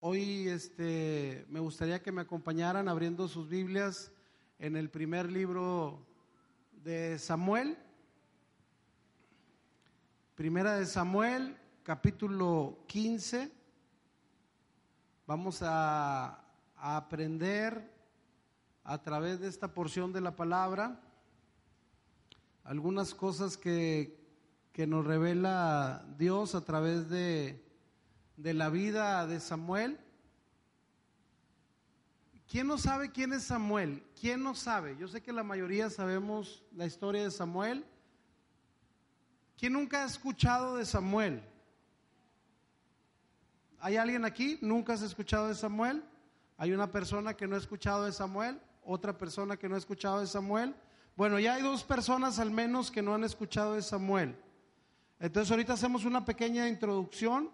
Hoy este, me gustaría que me acompañaran abriendo sus Biblias en el primer libro de Samuel. Primera de Samuel, capítulo 15. Vamos a, aprender a través de esta porción de la palabra algunas cosas que, que nos revela Dios a través de, de la vida de Samuel. ¿Quién no sabe quién es Samuel? ¿Quién no sabe? Yo sé que la mayoría sabemos la historia de Samuel. ¿Quién nunca ha escuchado de Samuel? ¿Hay alguien aquí? ¿Nunca has escuchado de Samuel? ¿Hay una persona que no ha escuchado de Samuel? ¿Otra persona que no ha escuchado de Samuel? Bueno, ya hay dos personas al menos que no han escuchado de Samuel. Entonces ahorita hacemos una pequeña introducción,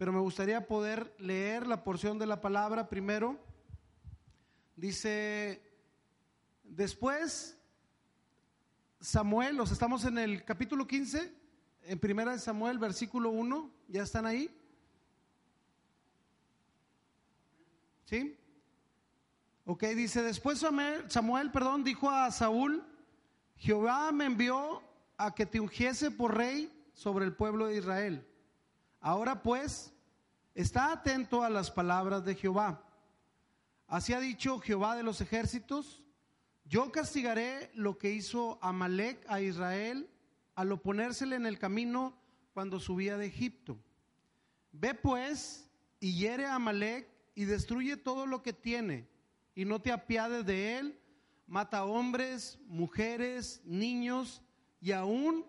pero me gustaría poder leer la porción de la palabra primero. Dice, después Samuel, los estamos en el capítulo 15, en primera de Samuel, versículo 1, ¿ya están ahí? ¿Sí? Ok, dice, después Samuel, Samuel, perdón, dijo a Saúl, Jehová me envió a que te ungiese por rey sobre el pueblo de Israel. Ahora pues, está atento a las palabras de Jehová. Así ha dicho Jehová de los ejércitos, yo castigaré lo que hizo Amalek a Israel al oponérsele en el camino cuando subía de Egipto. Ve pues y hiere a Amalek y destruye todo lo que tiene y no te apiades de él, mata hombres, mujeres, niños y aún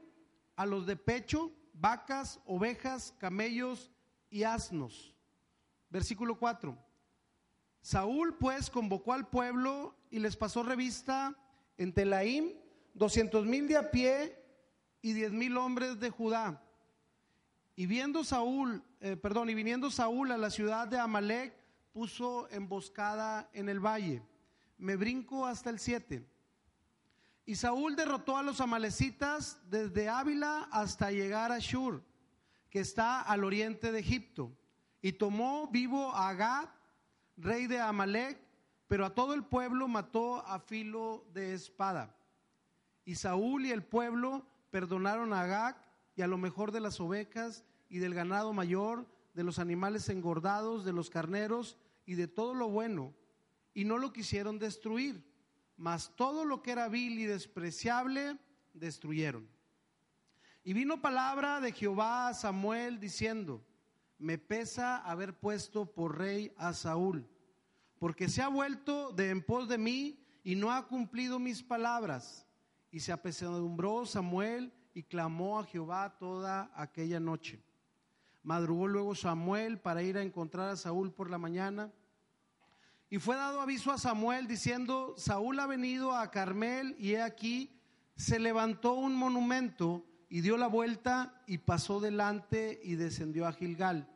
a los de pecho, vacas, ovejas, camellos y asnos. Versículo 4. Saúl pues convocó al pueblo y les pasó revista en Telaim doscientos mil de a pie y diez mil hombres de Judá. Y viendo Saúl, eh, perdón, y viniendo Saúl a la ciudad de Amalek, puso emboscada en el valle. Me brinco hasta el 7. Y Saúl derrotó a los amalecitas desde Ávila hasta llegar a Shur, que está al oriente de Egipto, y tomó vivo a Agag, rey de Amalek, pero a todo el pueblo mató a filo de espada. Y Saúl y el pueblo perdonaron a Agag y a lo mejor de las ovejas y del ganado mayor, de los animales engordados, de los carneros y de todo lo bueno, y no lo quisieron destruir, mas todo lo que era vil y despreciable destruyeron. Y vino palabra de Jehová a Samuel diciendo, me pesa haber puesto por rey a Saúl, porque se ha vuelto de en pos de mí y no ha cumplido mis palabras. Y se apesadumbró Samuel y clamó a Jehová toda aquella noche. Madrugó luego Samuel para ir a encontrar a Saúl por la mañana. Y fue dado aviso a Samuel diciendo, Saúl ha venido a Carmel y he aquí, se levantó un monumento y dio la vuelta y pasó delante y descendió a Gilgal.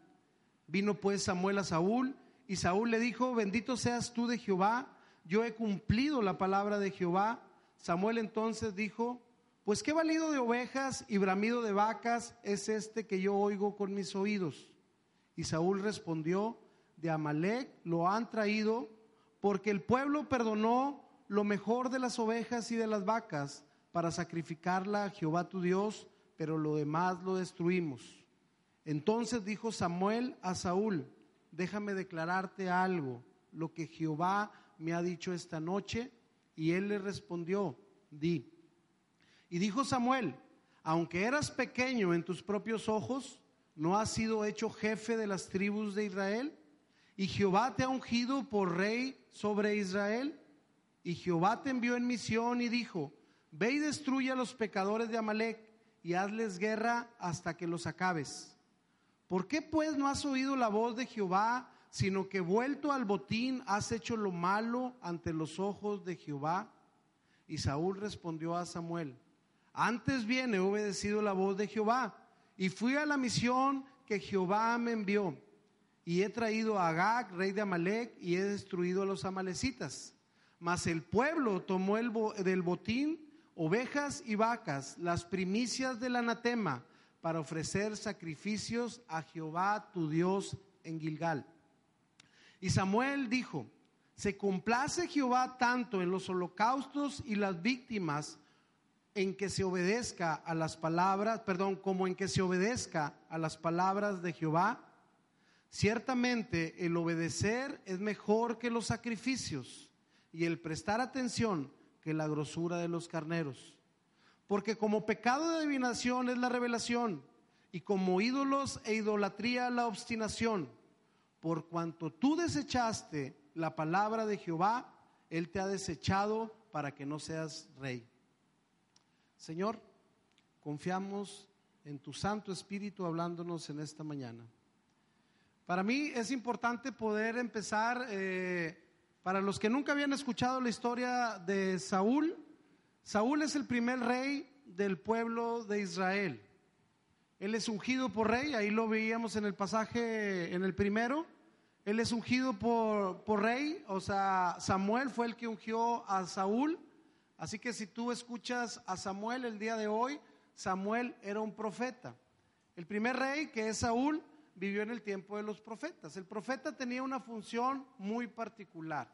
Vino pues Samuel a Saúl y Saúl le dijo, bendito seas tú de Jehová, yo he cumplido la palabra de Jehová. Samuel entonces dijo, pues qué valido de ovejas y bramido de vacas es este que yo oigo con mis oídos. Y Saúl respondió, de Amalek lo han traído porque el pueblo perdonó lo mejor de las ovejas y de las vacas para sacrificarla a Jehová tu Dios, pero lo demás lo destruimos. Entonces dijo Samuel a Saúl, déjame declararte algo, lo que Jehová me ha dicho esta noche. Y él le respondió, di. Y dijo Samuel, aunque eras pequeño en tus propios ojos, ¿no has sido hecho jefe de las tribus de Israel? Y Jehová te ha ungido por rey sobre Israel. Y Jehová te envió en misión y dijo, ve y destruye a los pecadores de Amalek y hazles guerra hasta que los acabes. ¿Por qué pues no has oído la voz de Jehová, sino que vuelto al botín has hecho lo malo ante los ojos de Jehová. Y Saúl respondió a Samuel, antes bien he obedecido la voz de Jehová y fui a la misión que Jehová me envió. Y he traído a Agag, rey de Amalek, y he destruido a los amalecitas. Mas el pueblo tomó el del botín ovejas y vacas, las primicias del anatema, para ofrecer sacrificios a Jehová tu Dios en Gilgal. Y Samuel dijo, se complace Jehová tanto en los holocaustos y las víctimas en que se obedezca a las palabras, perdón, como en que se obedezca a las palabras de Jehová. Ciertamente el obedecer es mejor que los sacrificios y el prestar atención que la grosura de los carneros. Porque como pecado de adivinación es la revelación y como ídolos e idolatría la obstinación. Por cuanto tú desechaste la palabra de Jehová, Él te ha desechado para que no seas rey. Señor, confiamos en tu Santo Espíritu hablándonos en esta mañana. Para mí es importante poder empezar, eh, para los que nunca habían escuchado la historia de Saúl, Saúl es el primer rey del pueblo de Israel. Él es ungido por rey, ahí lo veíamos en el pasaje, en el primero. Él es ungido por, por rey, o sea, Samuel fue el que ungió a Saúl. Así que si tú escuchas a Samuel el día de hoy, Samuel era un profeta. El primer rey, que es Saúl, vivió en el tiempo de los profetas. El profeta tenía una función muy particular.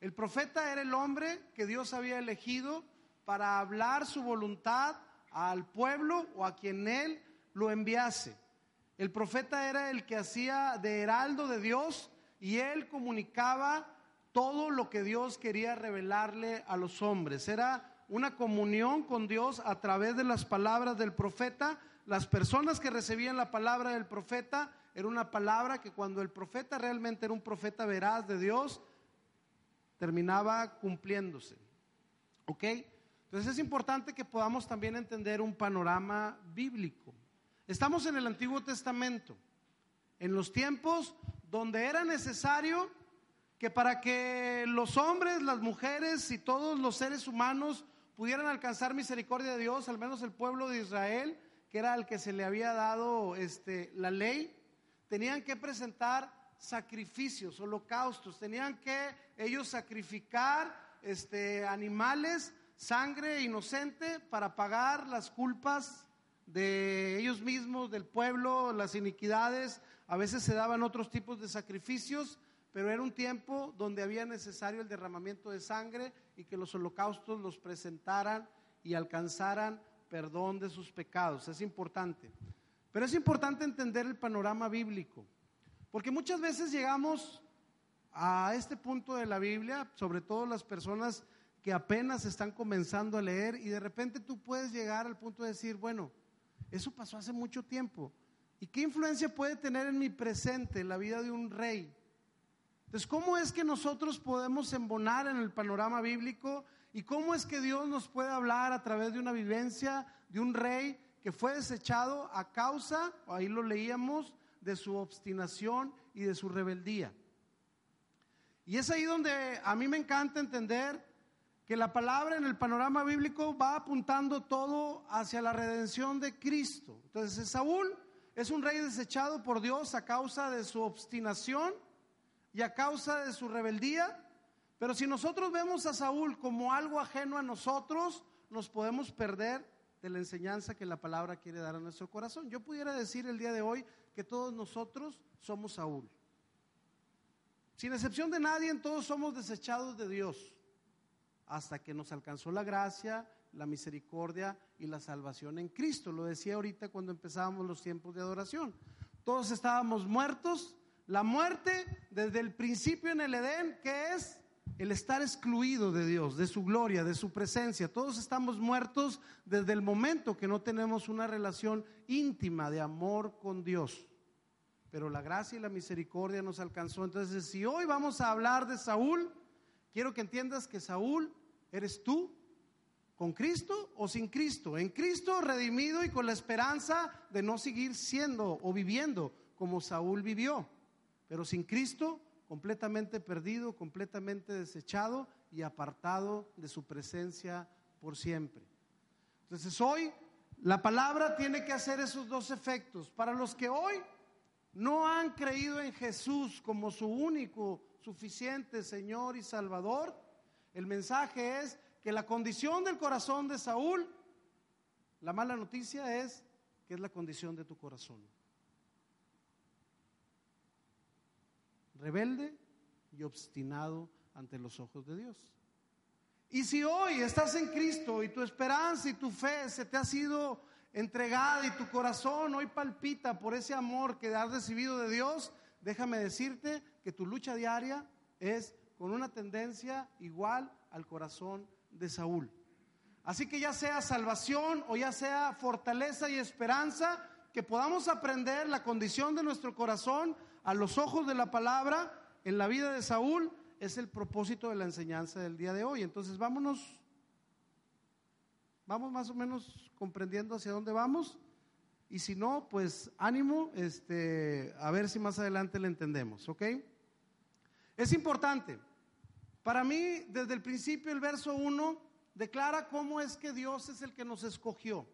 El profeta era el hombre que Dios había elegido para hablar su voluntad al pueblo o a quien él lo enviase. El profeta era el que hacía de heraldo de Dios y él comunicaba todo lo que Dios quería revelarle a los hombres. Era una comunión con Dios a través de las palabras del profeta las personas que recibían la palabra del profeta era una palabra que cuando el profeta realmente era un profeta veraz de Dios, terminaba cumpliéndose. ¿Ok? Entonces es importante que podamos también entender un panorama bíblico. Estamos en el Antiguo Testamento, en los tiempos donde era necesario que para que los hombres, las mujeres y todos los seres humanos pudieran alcanzar misericordia de Dios, al menos el pueblo de Israel, que era el que se le había dado este, la ley, tenían que presentar sacrificios, holocaustos, tenían que ellos sacrificar este, animales, sangre inocente para pagar las culpas de ellos mismos, del pueblo, las iniquidades. A veces se daban otros tipos de sacrificios, pero era un tiempo donde había necesario el derramamiento de sangre y que los holocaustos los presentaran y alcanzaran perdón de sus pecados. Es importante. Pero es importante entender el panorama bíblico. Porque muchas veces llegamos a este punto de la Biblia, sobre todo las personas que apenas están comenzando a leer y de repente tú puedes llegar al punto de decir, bueno, eso pasó hace mucho tiempo. ¿Y qué influencia puede tener en mi presente, en la vida de un rey? Entonces, ¿cómo es que nosotros podemos embonar en el panorama bíblico ¿Y cómo es que Dios nos puede hablar a través de una vivencia de un rey que fue desechado a causa, ahí lo leíamos, de su obstinación y de su rebeldía? Y es ahí donde a mí me encanta entender que la palabra en el panorama bíblico va apuntando todo hacia la redención de Cristo. Entonces Saúl es un rey desechado por Dios a causa de su obstinación y a causa de su rebeldía, pero si nosotros vemos a Saúl como algo ajeno a nosotros, nos podemos perder de la enseñanza que la palabra quiere dar a nuestro corazón. Yo pudiera decir el día de hoy que todos nosotros somos Saúl. Sin excepción de nadie, todos somos desechados de Dios hasta que nos alcanzó la gracia, la misericordia y la salvación en Cristo. Lo decía ahorita cuando empezábamos los tiempos de adoración. Todos estábamos muertos. La muerte desde el principio en el Edén, que es el estar excluido de Dios, de su gloria, de su presencia. Todos estamos muertos desde el momento que no tenemos una relación íntima de amor con Dios. Pero la gracia y la misericordia nos alcanzó. Entonces, si hoy vamos a hablar de Saúl, quiero que entiendas que Saúl eres tú, con Cristo o sin Cristo. En Cristo redimido y con la esperanza de no seguir siendo o viviendo como Saúl vivió pero sin Cristo, completamente perdido, completamente desechado y apartado de su presencia por siempre. Entonces hoy la palabra tiene que hacer esos dos efectos. Para los que hoy no han creído en Jesús como su único, suficiente Señor y Salvador, el mensaje es que la condición del corazón de Saúl, la mala noticia es que es la condición de tu corazón. Rebelde y obstinado ante los ojos de Dios. Y si hoy estás en Cristo y tu esperanza y tu fe se te ha sido entregada y tu corazón hoy palpita por ese amor que has recibido de Dios, déjame decirte que tu lucha diaria es con una tendencia igual al corazón de Saúl. Así que ya sea salvación o ya sea fortaleza y esperanza, que podamos aprender la condición de nuestro corazón a los ojos de la palabra en la vida de Saúl es el propósito de la enseñanza del día de hoy. Entonces vámonos, vamos más o menos comprendiendo hacia dónde vamos. Y si no, pues ánimo, este, a ver si más adelante le entendemos, ¿ok? Es importante. Para mí, desde el principio, el verso 1 declara cómo es que Dios es el que nos escogió.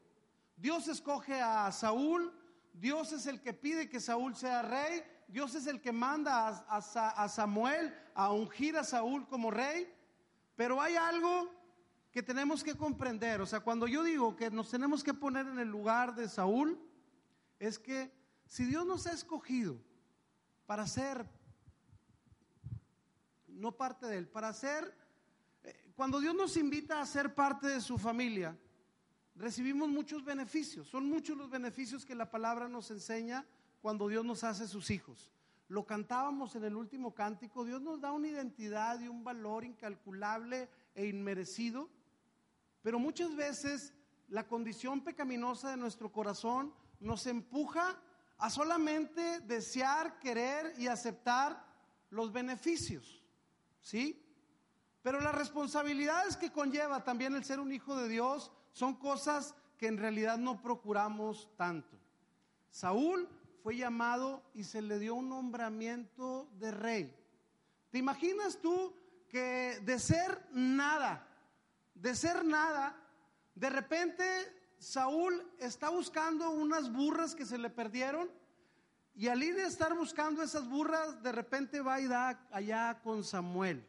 Dios escoge a Saúl, Dios es el que pide que Saúl sea rey, Dios es el que manda a, Samuel a ungir a Saúl como rey, pero hay algo que tenemos que comprender. O sea, cuando yo digo que nos tenemos que poner en el lugar de Saúl, es que si Dios nos ha escogido para ser, no parte de Él, para ser, eh, cuando Dios nos invita a ser parte de su familia, recibimos muchos beneficios. Son muchos los beneficios que la palabra nos enseña cuando Dios nos hace sus hijos. Lo cantábamos en el último cántico, Dios nos da una identidad y un valor incalculable e inmerecido, pero muchas veces la condición pecaminosa de nuestro corazón nos empuja a solamente desear, querer y aceptar los beneficios, ¿sí? Pero las responsabilidades que conlleva también el ser un hijo de Dios son cosas que en realidad no procuramos tanto. Saúl fue llamado y se le dio un nombramiento de rey. ¿Te imaginas tú que de ser nada, de ser nada, de repente Saúl está buscando unas burras que se le perdieron y al ir a estar buscando esas burras, de repente va y da allá con Samuel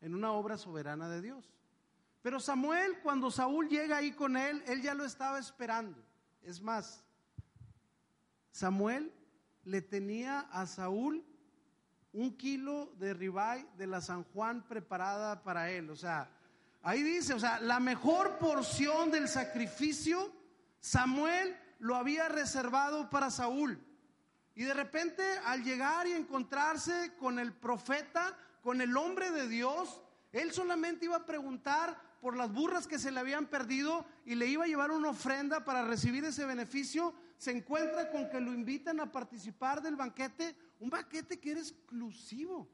en una obra soberana de Dios. Pero Samuel, cuando Saúl llega ahí con él, él ya lo estaba esperando. Es más, Samuel le tenía a Saúl un kilo de ribeye de la San Juan preparada para él. O sea, ahí dice, o sea, la mejor porción del sacrificio, Samuel lo había reservado para Saúl. Y de repente, al llegar y encontrarse con el profeta, con el hombre de Dios, él solamente iba a preguntar por las burras que se le habían perdido y le iba a llevar una ofrenda para recibir ese beneficio, se encuentra con que lo invitan a participar del banquete, un banquete que era exclusivo,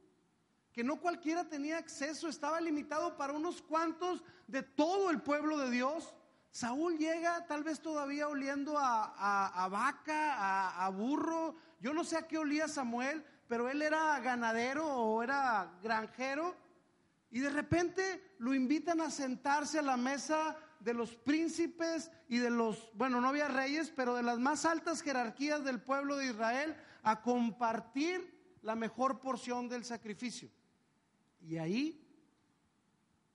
que no cualquiera tenía acceso, estaba limitado para unos cuantos de todo el pueblo de Dios. Saúl llega tal vez todavía oliendo a, vaca, a burro, yo no sé a qué olía Samuel, pero él era ganadero o era granjero y de repente lo invitan a sentarse a la mesa de los príncipes y de los, bueno, no había reyes, pero de las más altas jerarquías del pueblo de Israel a compartir la mejor porción del sacrificio. Y ahí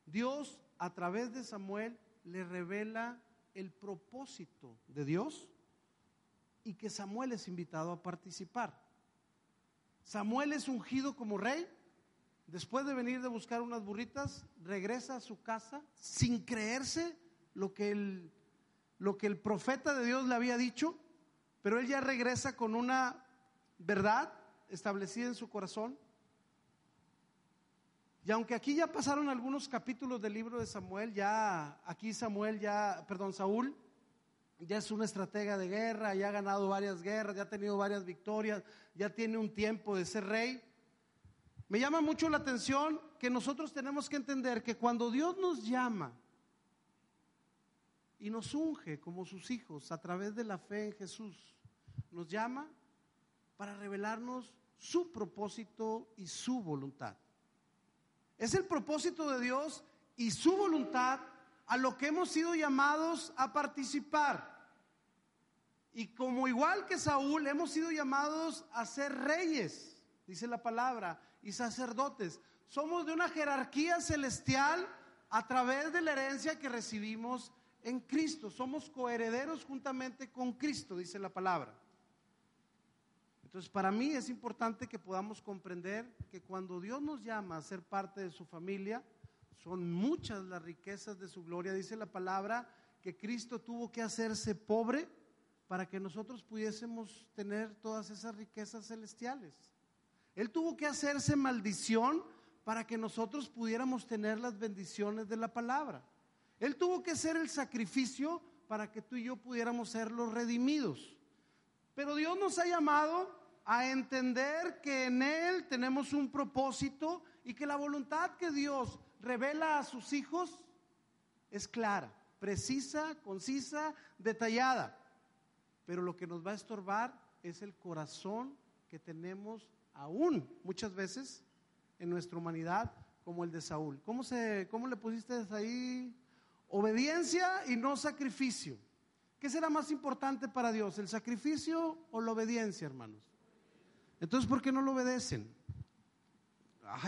Dios a través de Samuel le revela el propósito de Dios y que Samuel es invitado a participar. Samuel es ungido como rey después de venir de buscar unas burritas, regresa a su casa sin creerse lo que el, lo que el profeta de Dios le había dicho, pero él ya regresa con una verdad establecida en su corazón. Y aunque aquí ya pasaron algunos capítulos del libro de Samuel, ya aquí Samuel ya, perdón, Saúl ya es una estratega de guerra, ya ha ganado varias guerras, ya ha tenido varias victorias, ya tiene un tiempo de ser rey. Me llama mucho la atención que nosotros tenemos que entender que cuando Dios nos llama y nos unge como sus hijos a través de la fe en Jesús, nos llama para revelarnos su propósito y su voluntad. Es el propósito de Dios y su voluntad a lo que hemos sido llamados a participar. Y como igual que Saúl, hemos sido llamados a ser reyes, dice la palabra, y sacerdotes. Somos de una jerarquía celestial a través de la herencia que recibimos en Cristo. Somos coherederos juntamente con Cristo, dice la palabra. Entonces, para mí es importante que podamos comprender que cuando Dios nos llama a ser parte de su familia, son muchas las riquezas de su gloria. Dice la palabra que Cristo tuvo que hacerse pobre para que nosotros pudiésemos tener todas esas riquezas celestiales. Él tuvo que hacerse maldición para que nosotros pudiéramos tener las bendiciones de la palabra. Él tuvo que ser el sacrificio para que tú y yo pudiéramos ser los redimidos. Pero Dios nos ha llamado a entender que en Él tenemos un propósito y que la voluntad que Dios revela a sus hijos es clara, precisa, concisa, detallada. Pero lo que nos va a estorbar es el corazón que tenemos aún muchas veces en nuestra humanidad como el de Saúl. ¿Cómo, se, cómo le pusiste ahí? Obediencia y no sacrificio. ¿Qué será más importante para Dios, el sacrificio o la obediencia, hermanos? Entonces, ¿por qué no lo obedecen?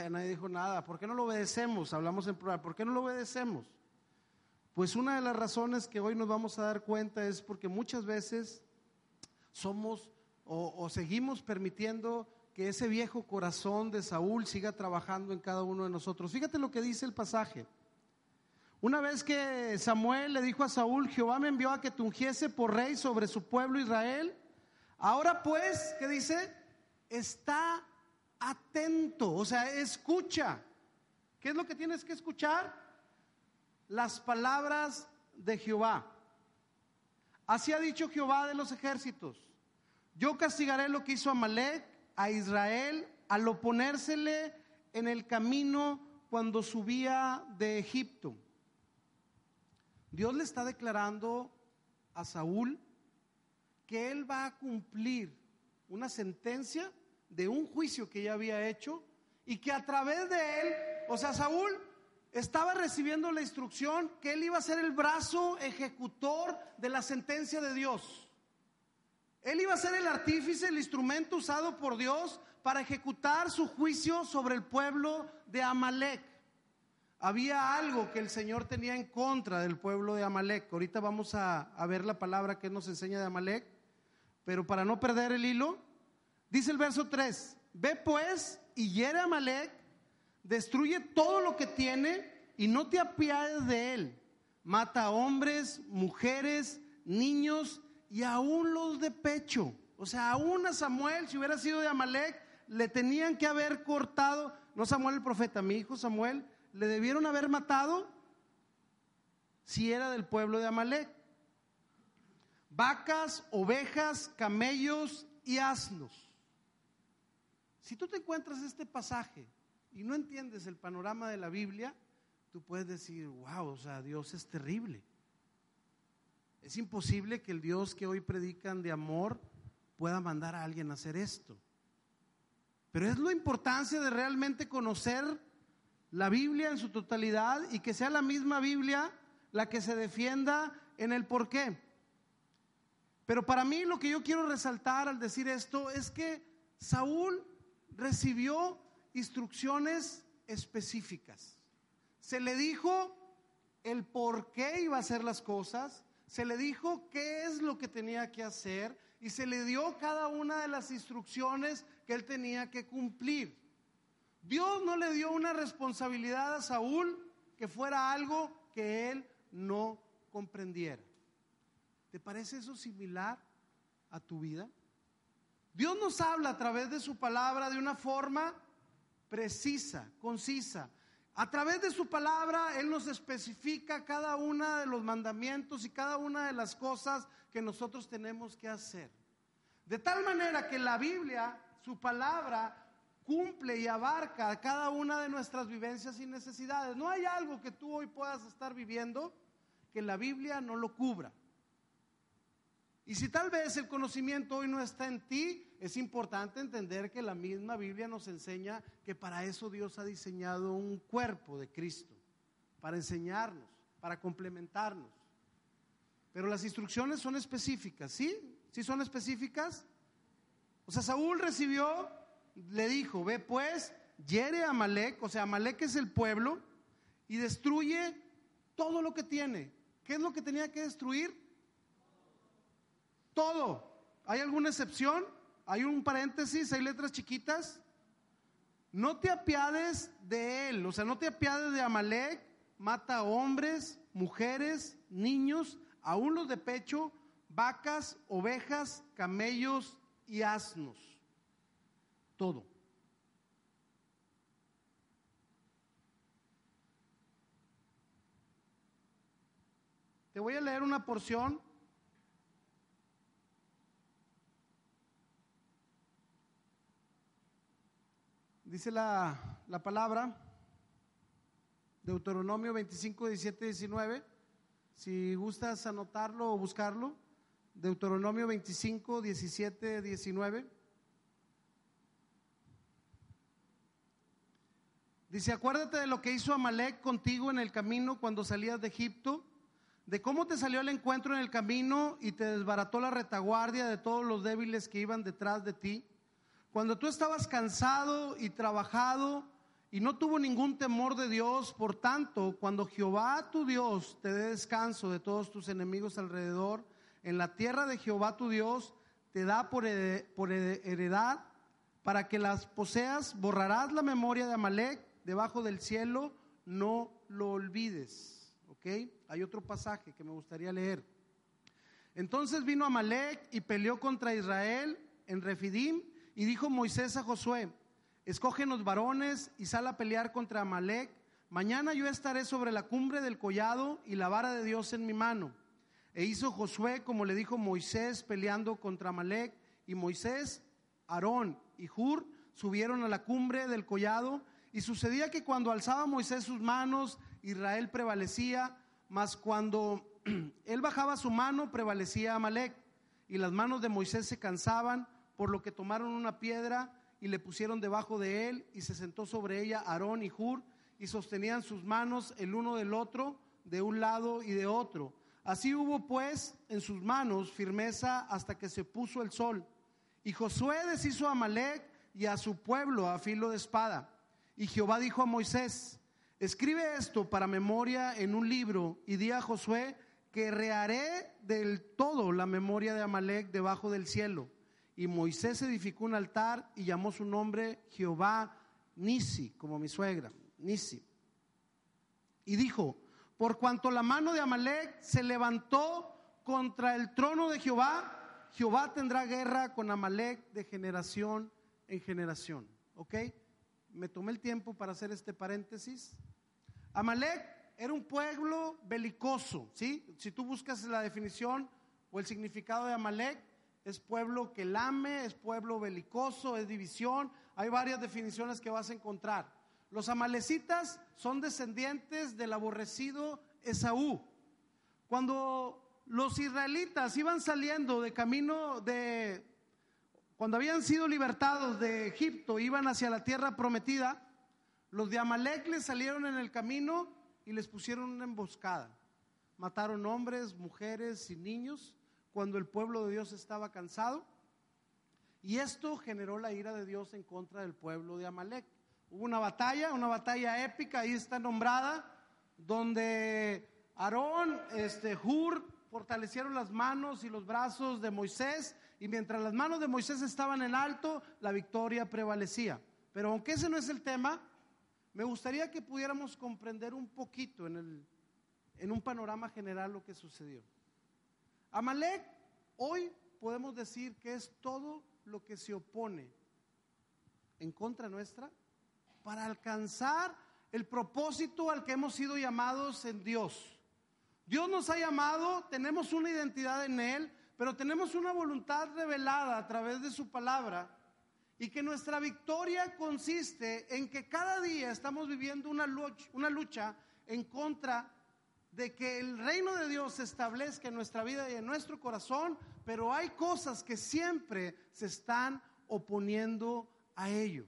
Nadie dijo nada. ¿Por qué no lo obedecemos? Hablamos en plural. ¿Por qué no lo obedecemos? Pues una de las razones que hoy nos vamos a dar cuenta es porque muchas veces somos o seguimos permitiendo que ese viejo corazón de Saúl siga trabajando en cada uno de nosotros. Fíjate lo que dice el pasaje. Una vez que Samuel le dijo a Saúl, Jehová me envió a que te ungiese por rey sobre su pueblo Israel. Ahora pues, ¿qué dice? Está atento, o sea, escucha. ¿Qué es lo que tienes que escuchar? Las palabras de Jehová. Así ha dicho Jehová de los ejércitos. Yo castigaré lo que hizo Amalek a Israel al oponérsele en el camino cuando subía de Egipto. Dios le está declarando a Saúl que él va a cumplir una sentencia de un juicio que ya había hecho y que a través de él, o sea, Saúl estaba recibiendo la instrucción que él iba a ser el brazo ejecutor de la sentencia de Dios. Él iba a ser el artífice, el instrumento usado por Dios para ejecutar su juicio sobre el pueblo de Amalek. Había algo que el Señor tenía en contra del pueblo de Amalek. Ahorita vamos a, ver la palabra que nos enseña de Amalek, pero para no perder el hilo, dice el verso 3, ve pues y hiere a Amalek, destruye todo lo que tiene y no te apiades de él. Mata a hombres, mujeres, niños y aún los de pecho. O sea, aún a Samuel, si hubiera sido de Amalek, le tenían que haber cortado, no Samuel el profeta, mi hijo Samuel, le debieron haber matado si era del pueblo de Amalek. Vacas, ovejas, camellos y asnos. Si tú te encuentras este pasaje y no entiendes el panorama de la Biblia, tú puedes decir, wow, o sea, Dios es terrible. Es imposible que el Dios que hoy predican de amor pueda mandar a alguien a hacer esto. Pero es la importancia de realmente conocer la Biblia en su totalidad y que sea la misma Biblia la que se defienda en el por qué. Pero para mí lo que yo quiero resaltar al decir esto es que Saúl recibió instrucciones específicas. Se le dijo el por qué iba a hacer las cosas, se le dijo qué es lo que tenía que hacer y se le dio cada una de las instrucciones que él tenía que cumplir. Dios no le dio una responsabilidad a Saúl que fuera algo que él no comprendiera. ¿Te parece eso similar a tu vida? Dios nos habla a través de su palabra de una forma precisa, concisa. A través de su palabra, Él nos especifica cada uno de los mandamientos y cada una de las cosas que nosotros tenemos que hacer. De tal manera que la Biblia, su palabra, cumple y abarca cada una de nuestras vivencias y necesidades. No hay algo que tú hoy puedas estar viviendo que la Biblia no lo cubra. Y si tal vez el conocimiento hoy no está en ti, es importante entender que la misma Biblia nos enseña que para eso Dios ha diseñado un cuerpo de Cristo, para enseñarnos, para complementarnos. Pero las instrucciones son específicas, ¿sí? ¿Sí son específicas? O sea, Saúl recibió, le dijo, ve pues, hiere a Amalek, o sea, Amalek es el pueblo, y destruye todo lo que tiene. ¿Qué es lo que tenía que destruir? Todo. ¿Hay alguna excepción? ¿Hay un paréntesis? ¿Hay letras chiquitas? No te apiades de él, o sea, no te apiades de Amalek, mata a hombres, mujeres, niños, aún los de pecho, vacas, ovejas, camellos y asnos. Todo. Te voy a leer una porción. Dice la, la palabra, Deuteronomio 25, 17, 19. Si gustas anotarlo o buscarlo, Deuteronomio 25, 17, 19. Dice, acuérdate de lo que hizo Amalek contigo en el camino cuando salías de Egipto de cómo te salió el encuentro en el camino y te desbarató la retaguardia de todos los débiles que iban detrás de ti. Cuando tú estabas cansado y trabajado y no tuvo ningún temor de Dios, por tanto, cuando Jehová tu Dios te dé descanso de todos tus enemigos alrededor, en la tierra de Jehová tu Dios te da por heredad para que las poseas, borrarás la memoria de Amalek debajo del cielo, no lo olvides. Hay otro pasaje que me gustaría leer. Entonces vino Amalek y peleó contra Israel en Refidim y dijo Moisés a Josué, escogen los varones y sal a pelear contra Amalek. Mañana yo estaré sobre la cumbre del collado y la vara de Dios en mi mano. E hizo Josué como le dijo Moisés peleando contra Amalek y Moisés, Aarón y Hur subieron a la cumbre del collado y sucedía que cuando alzaba Moisés sus manos Israel prevalecía, mas cuando él bajaba su mano prevalecía Amalek, y las manos de Moisés se cansaban, por lo que tomaron una piedra y le pusieron debajo de él, y se sentó sobre ella Aarón y Hur, y sostenían sus manos el uno del otro, de un lado y de otro. Así hubo pues en sus manos firmeza hasta que se puso el sol. Y Josué deshizo a Amalek y a su pueblo a filo de espada. Y Jehová dijo a Moisés, Escribe esto para memoria en un libro y di a Josué que reharé del todo la memoria de Amalek debajo del cielo. Y Moisés edificó un altar y llamó su nombre Jehová Nisi, como mi suegra, Nisi. Y dijo, por cuanto la mano de Amalek se levantó contra el trono de Jehová, Jehová tendrá guerra con Amalek de generación en generación. ¿Ok? Me tomé el tiempo para hacer este paréntesis. Amalek era un pueblo belicoso, ¿sí? Si tú buscas la definición o el significado de Amalek, es pueblo que lame, es pueblo belicoso, es división. Hay varias definiciones que vas a encontrar. Los amalecitas son descendientes del aborrecido Esaú. Cuando los israelitas iban saliendo de camino de, cuando habían sido libertados de Egipto, iban hacia la tierra prometida, los de Amalek les salieron en el camino y les pusieron una emboscada. Mataron hombres, mujeres y niños cuando el pueblo de Dios estaba cansado. Y esto generó la ira de Dios en contra del pueblo de Amalek. Hubo una batalla, una batalla épica, ahí está nombrada, donde Aarón, este, Hur, fortalecieron las manos y los brazos de Moisés, y mientras las manos de Moisés estaban en alto, la victoria prevalecía. Pero aunque ese no es el tema, me gustaría que pudiéramos comprender un poquito en, el, en un panorama general lo que sucedió. Amalek, hoy podemos decir que es todo lo que se opone en contra nuestra para alcanzar el propósito al que hemos sido llamados en Dios. Dios nos ha llamado, tenemos una identidad en Él, pero tenemos una voluntad revelada a través de su palabra y que nuestra victoria consiste en que cada día estamos viviendo una lucha, una lucha en contra de que el reino de Dios se establezca en nuestra vida y en nuestro corazón, pero hay cosas que siempre se están oponiendo a ello.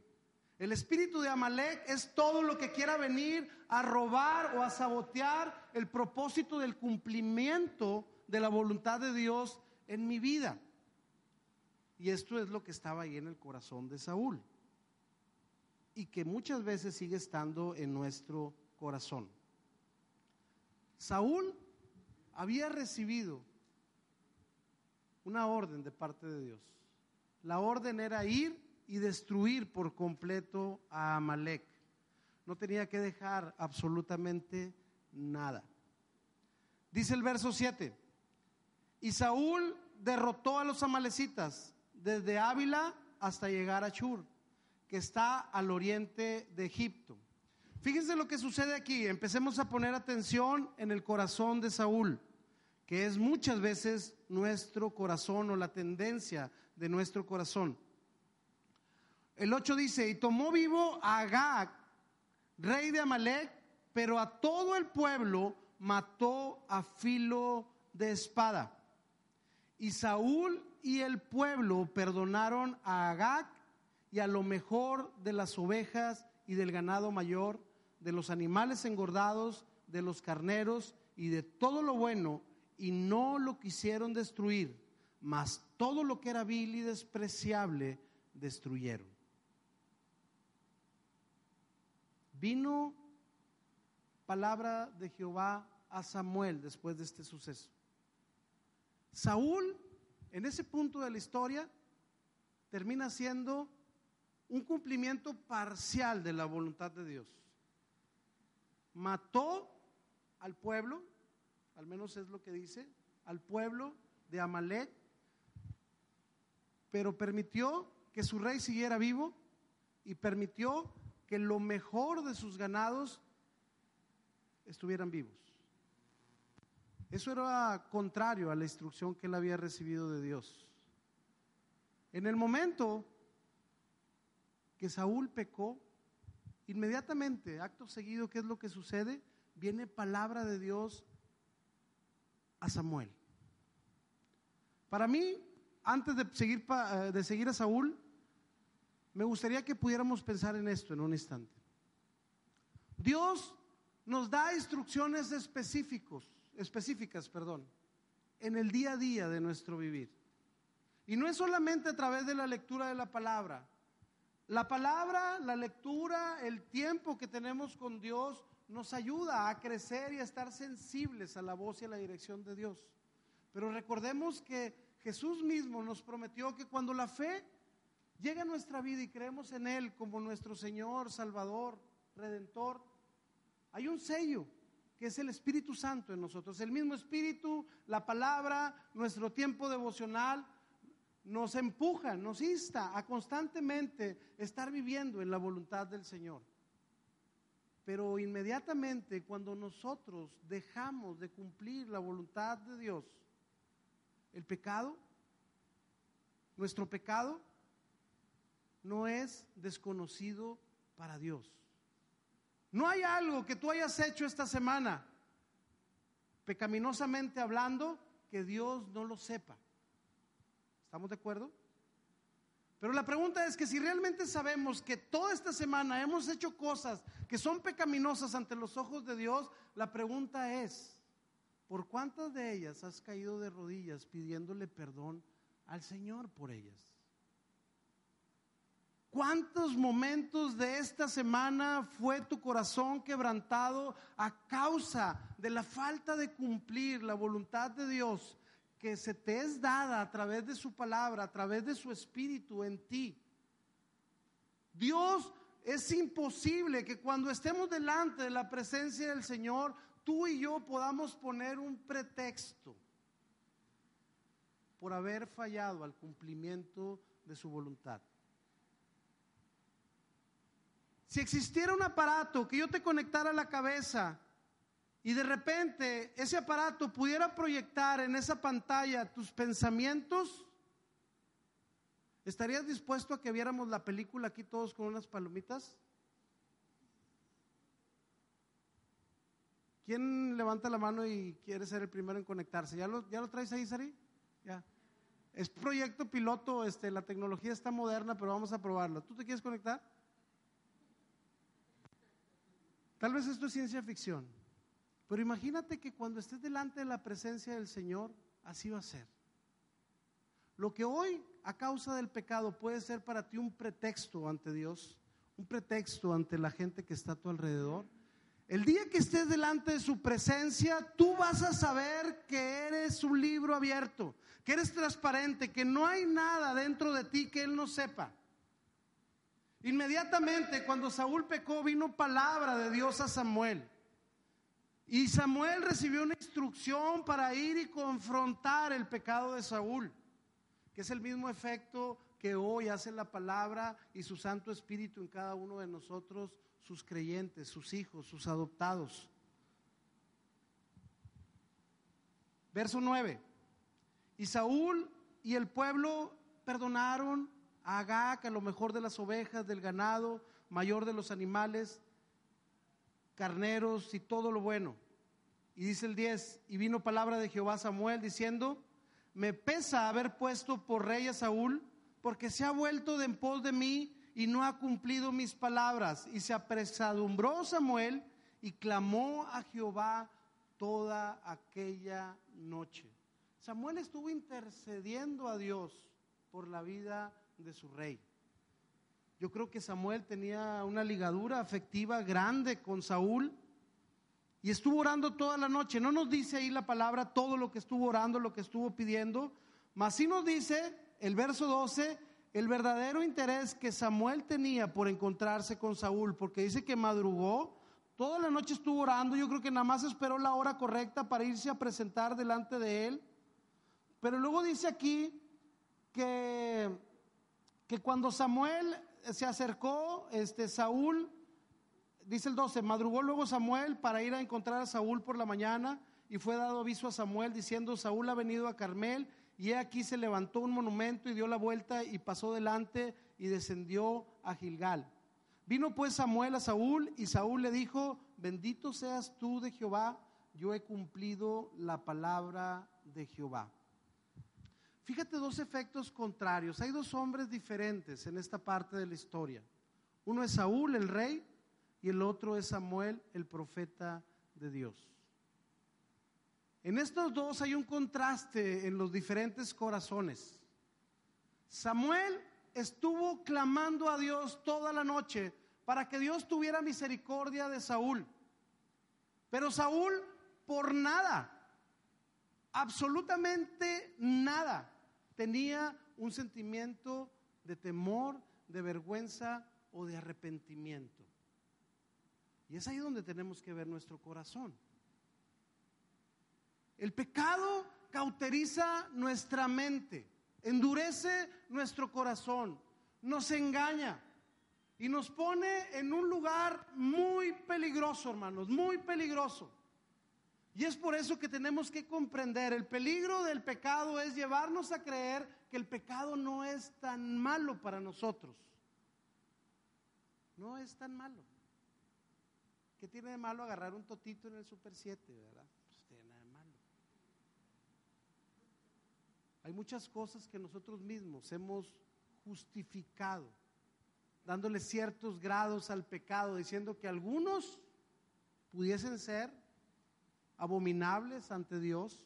El espíritu de Amalek es todo lo que quiera venir a robar o a sabotear el propósito del cumplimiento de la voluntad de Dios en mi vida. Y esto es lo que estaba ahí en el corazón de Saúl y que muchas veces sigue estando en nuestro corazón. Saúl había recibido una orden de parte de Dios. La orden era ir y destruir por completo a Amalek. No tenía que dejar absolutamente nada. Dice el verso 7. Y Saúl derrotó a los amalecitas desde Ávila hasta llegar a Chur, que está al oriente de Egipto. Fíjense lo que sucede aquí. Empecemos a poner atención en el corazón de Saúl, que es muchas veces nuestro corazón o la tendencia de nuestro corazón. El 8 dice, y tomó vivo a Agag, rey de Amalek, pero a todo el pueblo mató a filo de espada. Y Saúl y el pueblo perdonaron a Agag y a lo mejor de las ovejas y del ganado mayor, de los animales engordados, de los carneros y de todo lo bueno, y no lo quisieron destruir, mas todo lo que era vil y despreciable destruyeron. Vino palabra de Jehová a Samuel después de este suceso. Saúl, en ese punto de la historia, termina siendo un cumplimiento parcial de la voluntad de Dios. Mató al pueblo, al menos es lo que dice, al pueblo de Amalek, pero permitió que su rey siguiera vivo y permitió que lo mejor de sus ganados estuvieran vivos. Eso era contrario a la instrucción que él había recibido de Dios. En el momento que Saúl pecó, inmediatamente, acto seguido, ¿qué es lo que sucede? Viene palabra de Dios a Samuel. Para mí, antes de seguir, eh, de seguir a Saúl, me gustaría que pudiéramos pensar en esto en un instante. Dios nos da instrucciones específicos, específicas, perdón, en el día a día de nuestro vivir. Y no es solamente a través de la lectura de la palabra. La palabra, la lectura, el tiempo que tenemos con Dios nos ayuda a crecer y a estar sensibles a la voz y a la dirección de Dios. Pero recordemos que Jesús mismo nos prometió que cuando la fe llega a nuestra vida y creemos en Él como nuestro Señor, Salvador, Redentor, hay un sello que es el Espíritu Santo en nosotros. El mismo Espíritu, la palabra, nuestro tiempo devocional, nos empuja, nos insta a constantemente estar viviendo en la voluntad del Señor. Pero inmediatamente cuando nosotros dejamos de cumplir la voluntad de Dios, el pecado, nuestro pecado, no es desconocido para Dios. No hay algo que tú hayas hecho esta semana, pecaminosamente hablando, que Dios no lo sepa. ¿Estamos de acuerdo? Pero la pregunta es que si realmente sabemos que toda esta semana hemos hecho cosas que son pecaminosas ante los ojos de Dios, la pregunta es, ¿por cuántas de ellas has caído de rodillas pidiéndole perdón al Señor por ellas? ¿Cuántos momentos de esta semana fue tu corazón quebrantado a causa de la falta de cumplir la voluntad de Dios que se te es dada a través de su palabra, a través de su espíritu en ti? Dios es imposible que cuando estemos delante de la presencia del Señor, tú y yo podamos poner un pretexto por haber fallado al cumplimiento de su voluntad. Si existiera un aparato que yo te conectara a la cabeza y de repente ese aparato pudiera proyectar en esa pantalla tus pensamientos, ¿estarías dispuesto a que viéramos la película aquí todos con unas palomitas? ¿Quién levanta la mano y quiere ser el primero en conectarse? ¿Ya lo, traes ahí, Sari? Ya. Es proyecto piloto, este, la tecnología está moderna, pero vamos a probarlo. ¿Tú te quieres conectar? Tal vez esto es ciencia ficción, pero imagínate que cuando estés delante de la presencia del Señor, así va a ser. Lo que hoy, a causa del pecado, puede ser para ti un pretexto ante Dios, un pretexto ante la gente que está a tu alrededor. El día que estés delante de su presencia, tú vas a saber que eres un libro abierto, que eres transparente, que no hay nada dentro de ti que Él no sepa. Inmediatamente cuando Saúl pecó vino palabra de Dios a Samuel. Y Samuel recibió una instrucción para ir y confrontar el pecado de Saúl, que es el mismo efecto que hoy hace la palabra y su Santo Espíritu en cada uno de nosotros, sus creyentes, sus hijos, sus adoptados. Verso 9. Y Saúl y el pueblo perdonaron a Agag, a lo mejor de las ovejas, del ganado, mayor de los animales, carneros y todo lo bueno. Y dice el 10, y vino palabra de Jehová Samuel diciendo, me pesa haber puesto por rey a Saúl, porque se ha vuelto de en pos de mí y no ha cumplido mis palabras. Y se apresadumbró Samuel y clamó a Jehová toda aquella noche. Samuel estuvo intercediendo a Dios por la vida de su rey. Yo creo que Samuel tenía una ligadura afectiva grande con Saúl y estuvo orando toda la noche. No nos dice ahí la palabra todo lo que estuvo orando, lo que estuvo pidiendo, mas sí nos dice el verso 12 el verdadero interés que Samuel tenía por encontrarse con Saúl, porque dice que madrugó, toda la noche estuvo orando, yo creo que nada más esperó la hora correcta para irse a presentar delante de él. Pero luego dice aquí que, que cuando Samuel se acercó, este Saúl, dice el 12, madrugó luego Samuel para ir a encontrar a Saúl por la mañana y fue dado aviso a Samuel diciendo, Saúl ha venido a Carmel y aquí se levantó un monumento y dio la vuelta y pasó delante y descendió a Gilgal. Vino pues Samuel a Saúl y Saúl le dijo, bendito seas tú de Jehová, yo he cumplido la palabra de Jehová. Fíjate dos efectos contrarios. Hay dos hombres diferentes en esta parte de la historia. Uno es Saúl, el rey, y el otro es Samuel, el profeta de Dios. En estos dos hay un contraste en los diferentes corazones. Samuel estuvo clamando a Dios toda la noche para que Dios tuviera misericordia de Saúl. Pero Saúl, por nada, absolutamente nada, tenía un sentimiento de temor, de vergüenza o de arrepentimiento. Y es ahí donde tenemos que ver nuestro corazón. El pecado cauteriza nuestra mente, endurece nuestro corazón, nos engaña y nos pone en un lugar muy peligroso, hermanos, muy peligroso. Y es por eso que tenemos que comprender, el peligro del pecado es llevarnos a creer que el pecado no es tan malo para nosotros. No es tan malo. ¿Qué tiene de malo agarrar un totito en el Super 7, verdad? Hay muchas cosas que nosotros mismos hemos justificado, dándole ciertos grados al pecado, diciendo que algunos pudiesen ser abominables ante Dios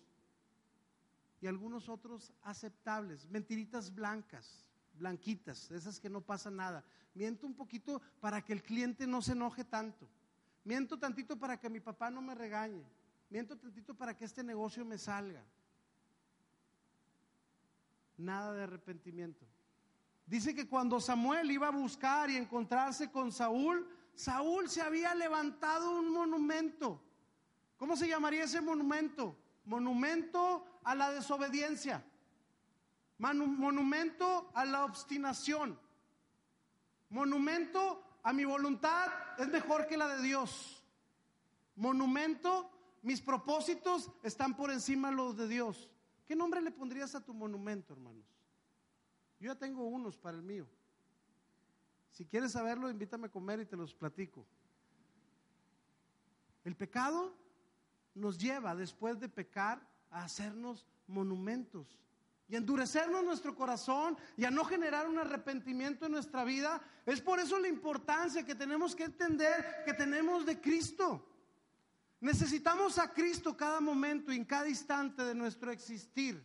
y algunos otros aceptables, mentiritas blancas, blanquitas, esas que no pasa nada. Miento un poquito para que el cliente no se enoje tanto. Miento tantito para que mi papá no me regañe. Miento tantito para que este negocio me salga nada de arrepentimiento. Dice que cuando Samuel iba a buscar y encontrarse con Saúl, Saúl se había levantado un monumento. ¿Cómo se llamaría ese monumento? Monumento a la desobediencia. Monumento a la obstinación. Monumento a mi voluntad es mejor que la de Dios. Monumento, mis propósitos están por encima de los de Dios. ¿Qué nombre le pondrías a tu monumento, hermanos? Yo ya tengo unos para el mío. Si quieres saberlo, invítame a comer y te los platico. El pecado nos lleva, después de pecar, a hacernos monumentos y endurecernos nuestro corazón y a no generar un arrepentimiento en nuestra vida. Es por eso la importancia que tenemos que entender que tenemos de Cristo. Necesitamos a Cristo cada momento y en cada instante de nuestro existir.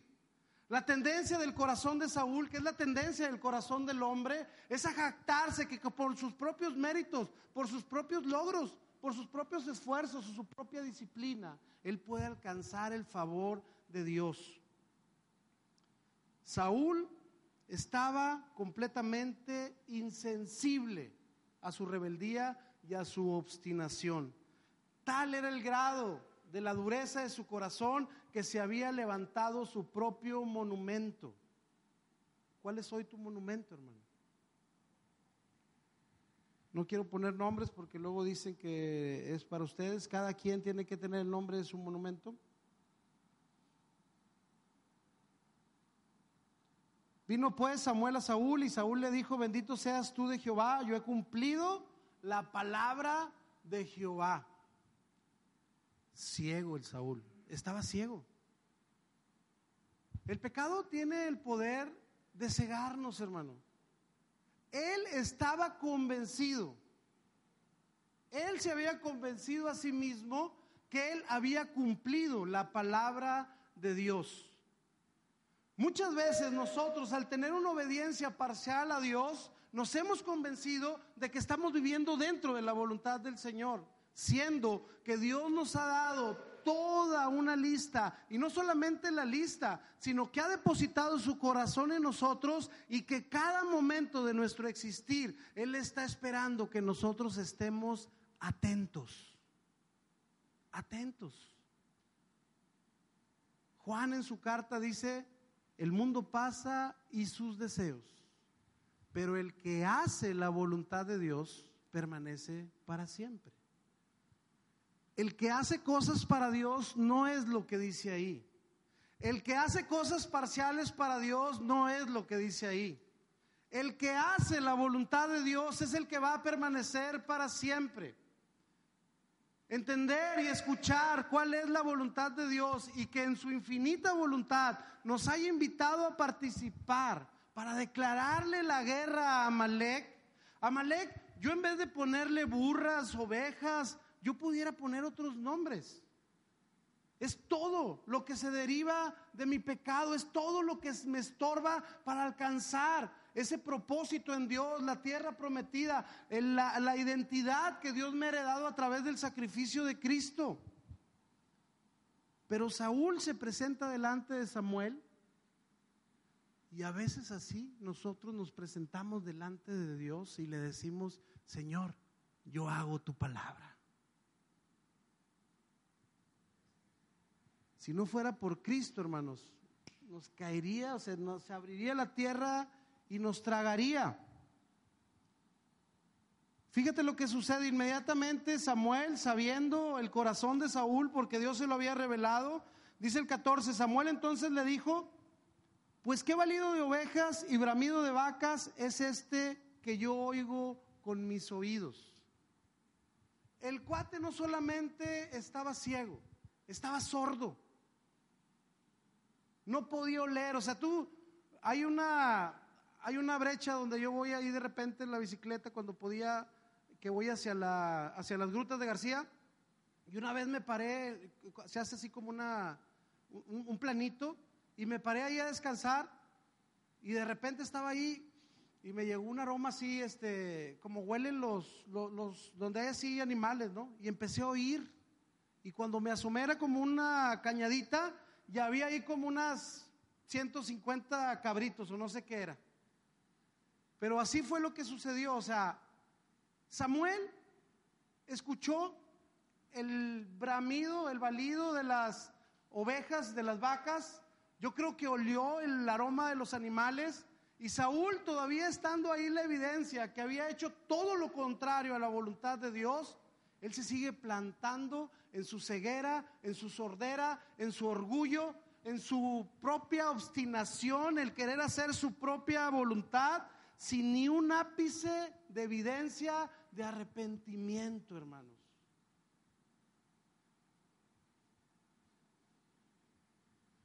La tendencia del corazón de Saúl, que es la tendencia del corazón del hombre, es a jactarse que por sus propios méritos, por sus propios logros, por sus propios esfuerzos o su propia disciplina, él puede alcanzar el favor de Dios. Saúl estaba completamente insensible a su rebeldía y a su obstinación. Tal era el grado de la dureza de su corazón que se había levantado su propio monumento. ¿Cuál es hoy tu monumento, hermano? No quiero poner nombres porque luego dicen que es para ustedes. Cada quien tiene que tener el nombre de su monumento. Vino pues Samuel a Saúl y Saúl le dijo, bendito seas tú de Jehová, yo he cumplido la palabra de Jehová. Ciego el Saúl, estaba ciego. El pecado tiene el poder de cegarnos, hermano. Él estaba convencido, él se había convencido a sí mismo que él había cumplido la palabra de Dios. Muchas veces nosotros al tener una obediencia parcial a Dios, nos hemos convencido de que estamos viviendo dentro de la voluntad del Señor, siendo que Dios nos ha dado toda una lista, y no solamente la lista, sino que ha depositado su corazón en nosotros y que cada momento de nuestro existir, Él está esperando que nosotros estemos atentos, atentos. Juan en su carta dice, el mundo pasa y sus deseos, pero el que hace la voluntad de Dios permanece para siempre. El que hace cosas para Dios no es lo que dice ahí. El que hace cosas parciales para Dios no es lo que dice ahí. El que hace la voluntad de Dios es el que va a permanecer para siempre entender y escuchar cuál es la voluntad de Dios y que en su infinita voluntad nos haya invitado a participar para declararle la guerra a Amalek. Amalek, yo en vez de ponerle burras, ovejas, yo pudiera poner otros nombres. Es todo lo que se deriva de mi pecado, es todo lo que me estorba para alcanzar ese propósito en Dios, la tierra prometida, la, identidad que Dios me ha heredado a través del sacrificio de Cristo. Pero Saúl se presenta delante de Samuel y a veces así nosotros nos presentamos delante de Dios y le decimos, Señor, yo hago tu palabra. Si no fuera por Cristo, hermanos, nos caería, o sea, nos abriría la tierra y nos tragaría. Fíjate lo que sucede inmediatamente Samuel, sabiendo el corazón de Saúl, porque Dios se lo había revelado, dice el 14, Samuel entonces le dijo, pues qué valido de ovejas y bramido de vacas es este que yo oigo con mis oídos. El cuate no solamente estaba ciego, estaba sordo. No podía oler, o sea, tú, hay una, hay una brecha donde yo voy ahí de repente en la bicicleta cuando podía, que voy hacia, la, hacia las grutas de García, y una vez me paré, se hace así como una, un, planito, y me paré ahí a descansar, y de repente estaba ahí, y me llegó un aroma así, este, como huelen los, los, donde hay así animales, ¿no? Y empecé a oír, y cuando me asomé era como una cañadita, y había ahí como unas 150 cabritos, o no sé qué era. Pero así fue lo que sucedió. O sea, Samuel escuchó el bramido, el balido de las ovejas, de las vacas. Yo creo que olió el aroma de los animales. Y Saúl, todavía estando ahí la evidencia que había hecho todo lo contrario a la voluntad de Dios, él se sigue plantando en su ceguera, en su sordera, en su orgullo, en su propia obstinación, el querer hacer su propia voluntad sin ni un ápice de evidencia de arrepentimiento, hermanos.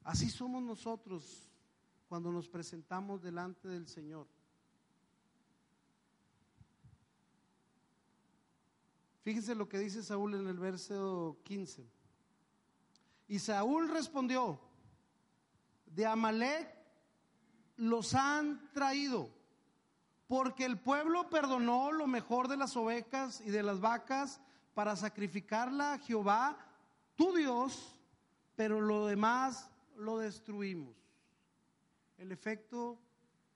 Así somos nosotros cuando nos presentamos delante del Señor. Fíjense lo que dice Saúl en el verso 15. Y Saúl respondió, de Amalek los han traído, porque el pueblo perdonó lo mejor de las ovejas y de las vacas para sacrificarla a Jehová, tu Dios, pero lo demás lo destruimos. El efecto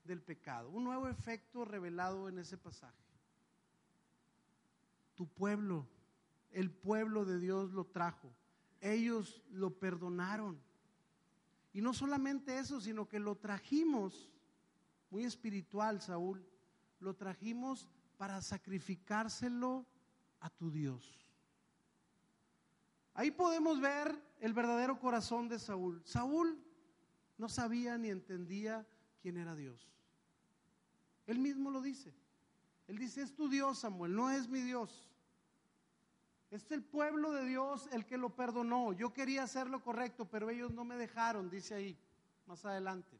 del pecado, un nuevo efecto revelado en ese pasaje. Tu pueblo, el pueblo de Dios lo trajo, ellos lo perdonaron. Y no solamente eso, sino que lo trajimos, muy espiritual Saúl, lo trajimos para sacrificárselo a tu Dios. Ahí podemos ver el verdadero corazón de Saúl. Saúl no sabía ni entendía quién era Dios. Él mismo lo dice. Él dice, es tu Dios, Samuel, no es mi Dios. Es el pueblo de Dios el que lo perdonó. Yo quería hacer lo correcto, pero ellos no me dejaron, dice ahí, más adelante.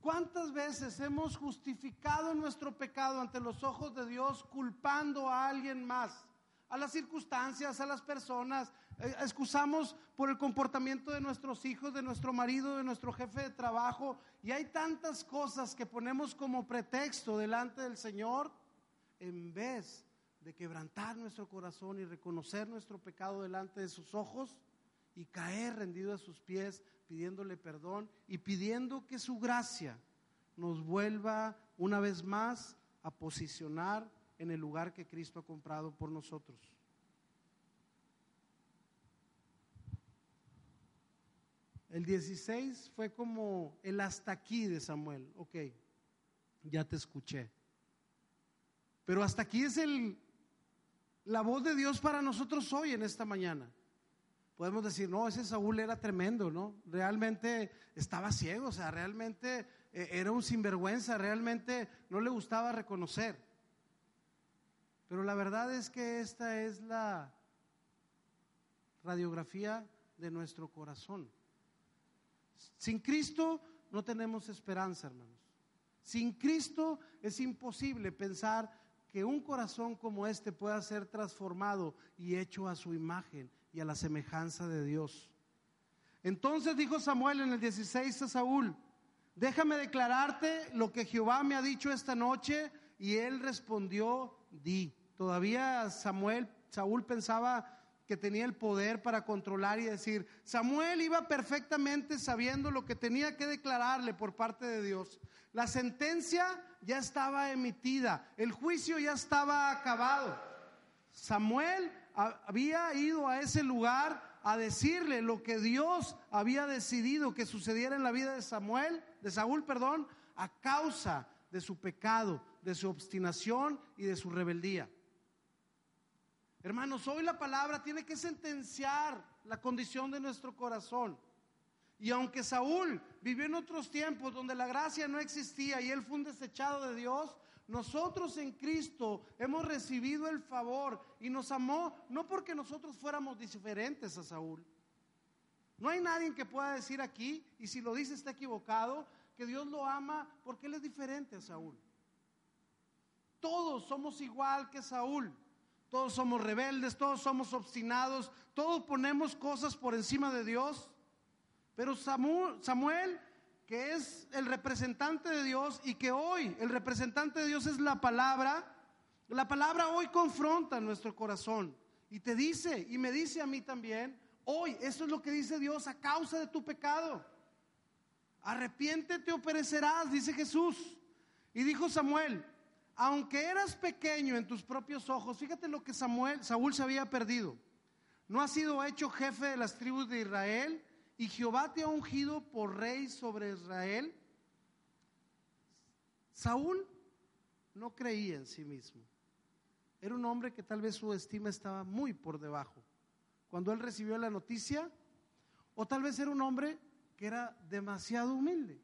¿Cuántas veces hemos justificado nuestro pecado ante los ojos de Dios culpando a alguien más? a las circunstancias, a las personas, eh, excusamos por el comportamiento de nuestros hijos, de nuestro marido, de nuestro jefe de trabajo, y hay tantas cosas que ponemos como pretexto delante del Señor en vez de quebrantar nuestro corazón y reconocer nuestro pecado delante de sus ojos y caer rendido a sus pies pidiéndole perdón y pidiendo que su gracia nos vuelva una vez más a posicionar en el lugar que Cristo ha comprado por nosotros. El 16 fue como el hasta aquí de Samuel. Ok, ya te escuché. Pero hasta aquí es el, la voz de Dios para nosotros hoy en esta mañana. Podemos decir, no, ese Saúl era tremendo, ¿no? Realmente estaba ciego, o sea, realmente eh, era un sinvergüenza, realmente no le gustaba reconocer. Pero la verdad es que esta es la radiografía de nuestro corazón. Sin Cristo no tenemos esperanza, hermanos. Sin Cristo es imposible pensar que un corazón como este pueda ser transformado y hecho a su imagen y a la semejanza de Dios. Entonces dijo Samuel en el 16 a Saúl, déjame declararte lo que Jehová me ha dicho esta noche. Y él respondió, di. Todavía Samuel, Saúl pensaba que tenía el poder para controlar y decir, Samuel iba perfectamente sabiendo lo que tenía que declararle por parte de Dios. La sentencia ya estaba emitida, el juicio ya estaba acabado. Samuel había ido a ese lugar a decirle lo que Dios había decidido que sucediera en la vida de Samuel, de Saúl, perdón, a causa de su pecado, de su obstinación y de su rebeldía. Hermanos, hoy la palabra tiene que sentenciar la condición de nuestro corazón. Y aunque Saúl vivió en otros tiempos donde la gracia no existía y él fue un desechado de Dios, nosotros en Cristo hemos recibido el favor y nos amó no porque nosotros fuéramos diferentes a Saúl. No hay nadie que pueda decir aquí, y si lo dice está equivocado, que Dios lo ama porque él es diferente a Saúl. Todos somos igual que Saúl. Todos somos rebeldes, todos somos obstinados, todos ponemos cosas por encima de Dios. Pero Samuel, que es el representante de Dios y que hoy el representante de Dios es la palabra, la palabra hoy confronta nuestro corazón y te dice, y me dice a mí también, hoy, eso es lo que dice Dios a causa de tu pecado. Arrepiéntete o perecerás, dice Jesús. Y dijo Samuel, aunque eras pequeño en tus propios ojos, fíjate lo que Samuel, Saúl se había perdido. No has sido hecho jefe de las tribus de Israel y Jehová te ha ungido por rey sobre Israel. Saúl no creía en sí mismo. Era un hombre que tal vez su estima estaba muy por debajo. Cuando él recibió la noticia, o tal vez era un hombre que era demasiado humilde.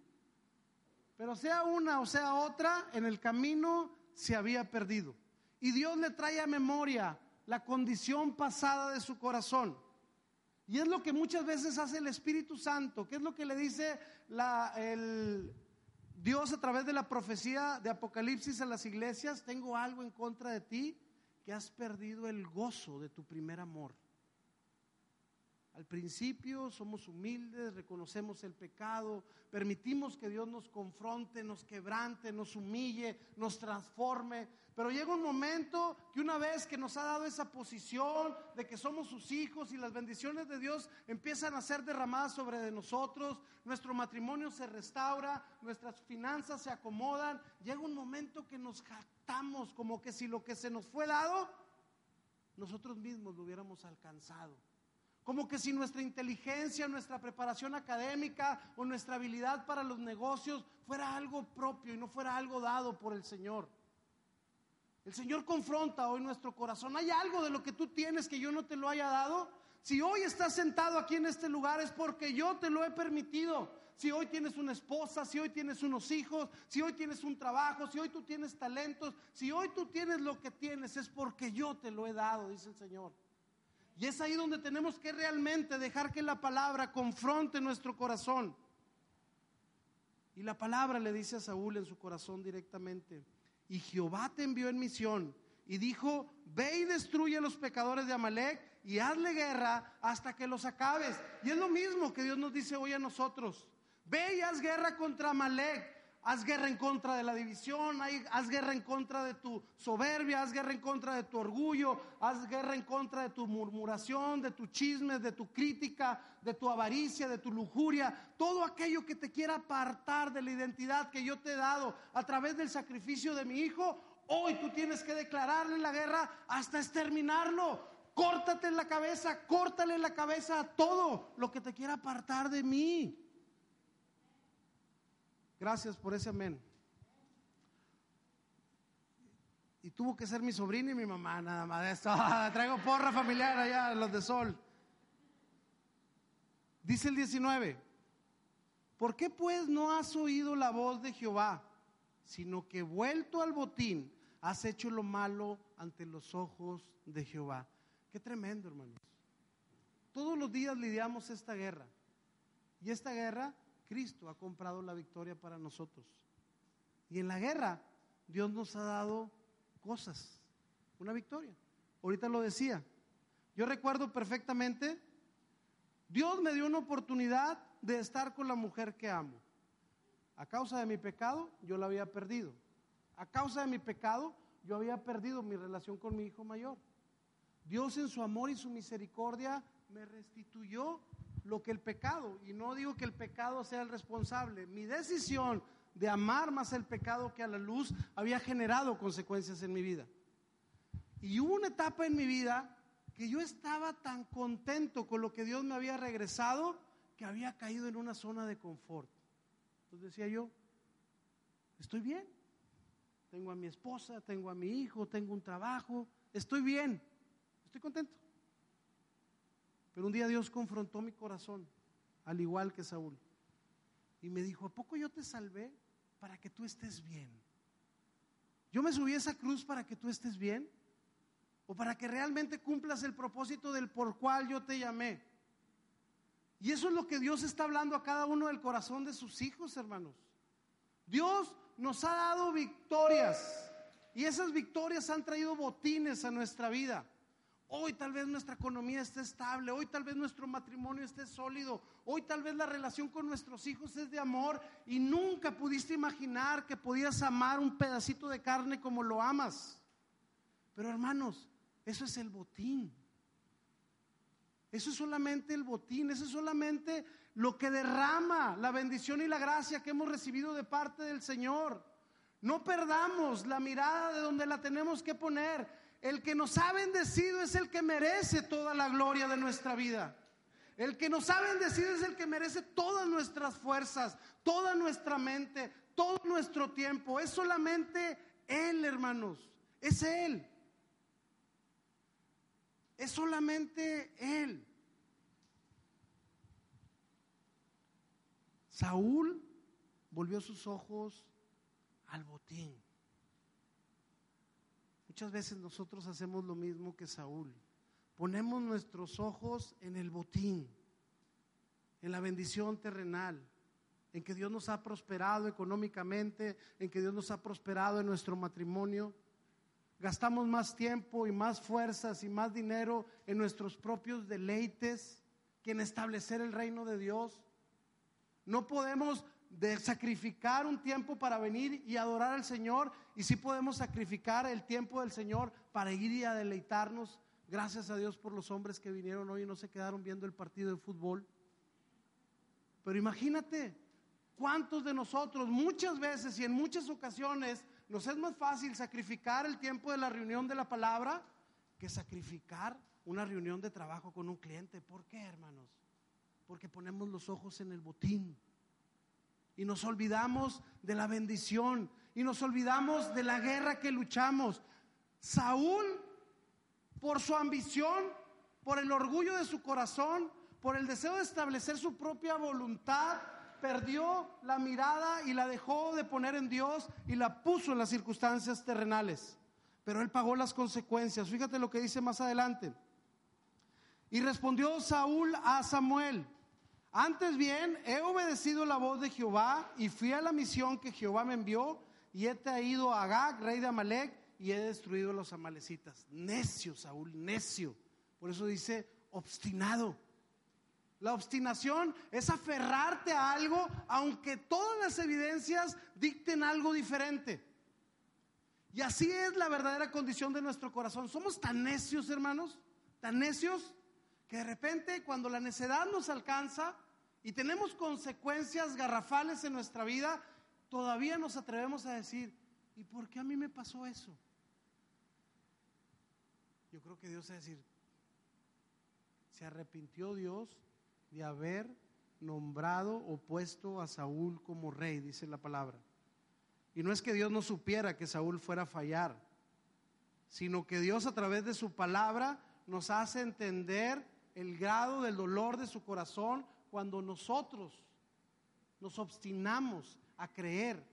Pero sea una o sea otra, en el camino se había perdido. Y Dios le trae a memoria la condición pasada de su corazón. Y es lo que muchas veces hace el Espíritu Santo, que es lo que le dice la, el Dios a través de la profecía de Apocalipsis a las iglesias, tengo algo en contra de ti, que has perdido el gozo de tu primer amor. Al principio somos humildes, reconocemos el pecado, permitimos que Dios nos confronte, nos quebrante, nos humille, nos transforme. Pero llega un momento que una vez que nos ha dado esa posición de que somos sus hijos y las bendiciones de Dios empiezan a ser derramadas sobre de nosotros, nuestro matrimonio se restaura, nuestras finanzas se acomodan, llega un momento que nos jactamos como que si lo que se nos fue dado, nosotros mismos lo hubiéramos alcanzado. Como que si nuestra inteligencia, nuestra preparación académica o nuestra habilidad para los negocios fuera algo propio y no fuera algo dado por el Señor. El Señor confronta hoy nuestro corazón. ¿Hay algo de lo que tú tienes que yo no te lo haya dado? Si hoy estás sentado aquí en este lugar es porque yo te lo he permitido. Si hoy tienes una esposa, si hoy tienes unos hijos, si hoy tienes un trabajo, si hoy tú tienes talentos, si hoy tú tienes lo que tienes, es porque yo te lo he dado, dice el Señor. Y es ahí donde tenemos que realmente dejar que la palabra confronte nuestro corazón. Y la palabra le dice a Saúl en su corazón directamente, y Jehová te envió en misión y dijo, ve y destruye a los pecadores de Amalek y hazle guerra hasta que los acabes. Y es lo mismo que Dios nos dice hoy a nosotros. Ve y haz guerra contra Amalek. Haz guerra en contra de la división, haz guerra en contra de tu soberbia, haz guerra en contra de tu orgullo, haz guerra en contra de tu murmuración, de tu chisme, de tu crítica, de tu avaricia, de tu lujuria, todo aquello que te quiera apartar de la identidad que yo te he dado a través del sacrificio de mi hijo. Hoy tú tienes que declararle la guerra hasta exterminarlo. Córtate en la cabeza, córtale en la cabeza a todo lo que te quiera apartar de mí. Gracias por ese amén. Y tuvo que ser mi sobrina y mi mamá, nada más de esto. Traigo porra familiar allá, los de sol. Dice el 19, ¿por qué pues no has oído la voz de Jehová, sino que vuelto al botín has hecho lo malo ante los ojos de Jehová? Qué tremendo, hermanos. Todos los días lidiamos esta guerra. Y esta guerra Cristo ha comprado la victoria para nosotros. Y en la guerra Dios nos ha dado cosas, una victoria. Ahorita lo decía. Yo recuerdo perfectamente, Dios me dio una oportunidad de estar con la mujer que amo. A causa de mi pecado, yo la había perdido. A causa de mi pecado, yo había perdido mi relación con mi hijo mayor. Dios en su amor y su misericordia me restituyó lo que el pecado, y no digo que el pecado sea el responsable, mi decisión de amar más el pecado que a la luz había generado consecuencias en mi vida. Y hubo una etapa en mi vida que yo estaba tan contento con lo que Dios me había regresado que había caído en una zona de confort. Entonces decía yo, estoy bien, tengo a mi esposa, tengo a mi hijo, tengo un trabajo, estoy bien, estoy contento. Pero un día Dios confrontó mi corazón, al igual que Saúl. Y me dijo, ¿a poco yo te salvé para que tú estés bien? ¿Yo me subí a esa cruz para que tú estés bien? ¿O para que realmente cumplas el propósito del por cual yo te llamé? Y eso es lo que Dios está hablando a cada uno del corazón de sus hijos, hermanos. Dios nos ha dado victorias y esas victorias han traído botines a nuestra vida. Hoy tal vez nuestra economía esté estable, hoy tal vez nuestro matrimonio esté sólido, hoy tal vez la relación con nuestros hijos es de amor y nunca pudiste imaginar que podías amar un pedacito de carne como lo amas. Pero hermanos, eso es el botín. Eso es solamente el botín, eso es solamente lo que derrama la bendición y la gracia que hemos recibido de parte del Señor. No perdamos la mirada de donde la tenemos que poner. El que nos ha bendecido es el que merece toda la gloria de nuestra vida. El que nos ha bendecido es el que merece todas nuestras fuerzas, toda nuestra mente, todo nuestro tiempo. Es solamente Él, hermanos. Es Él. Es solamente Él. Saúl volvió sus ojos al botín. Muchas veces nosotros hacemos lo mismo que Saúl. ponemos nuestros ojos en el botín, en la bendición terrenal, en que Dios nos ha prosperado económicamente, en que Dios nos ha prosperado en nuestro matrimonio. Gastamos más tiempo y más fuerzas y más dinero en nuestros propios deleites que en establecer el reino de Dios. No podemos sacrificar un tiempo para venir y adorar al Señor y sí podemos sacrificar el tiempo del Señor para ir y a deleitarnos. Gracias a Dios por los hombres que vinieron hoy y no se quedaron viendo el partido de fútbol. Pero imagínate, ¿Cuántos de nosotros muchas veces y en muchas ocasiones nos es más fácil sacrificar el tiempo de la reunión de la palabra que sacrificar una reunión de trabajo con un cliente? ¿Por qué, hermanos? Porque ponemos los ojos en el botín y nos olvidamos de la bendición y nos olvidamos de la guerra que luchamos. Saúl, por su ambición, por el orgullo de su corazón, por el deseo de establecer su propia voluntad, perdió la mirada y la dejó de poner en Dios y la puso en las circunstancias terrenales. Pero él pagó las consecuencias. Fíjate lo que dice más adelante. Y respondió Saúl a Samuel, antes bien, he obedecido la voz de Jehová y fui a la misión que Jehová me envió y he traído a Agag, rey de Amalek, y he destruido a los amalecitas. Necio, Saúl, necio. Por eso dice obstinado. La obstinación es aferrarte a algo aunque todas las evidencias dicten algo diferente. Y así es la verdadera condición de nuestro corazón. Somos tan necios, hermanos, tan necios, que de repente cuando la necedad nos alcanza y tenemos consecuencias garrafales en nuestra vida, todavía nos atrevemos a decir, ¿y por qué a mí me pasó eso? Yo creo que Dios a decir, se arrepintió Dios de haber nombrado o puesto a Saúl como rey, dice la palabra. Y no es que Dios no supiera que Saúl fuera a fallar, sino que Dios a través de su palabra nos hace entender el grado del dolor de su corazón cuando nosotros nos obstinamos a creer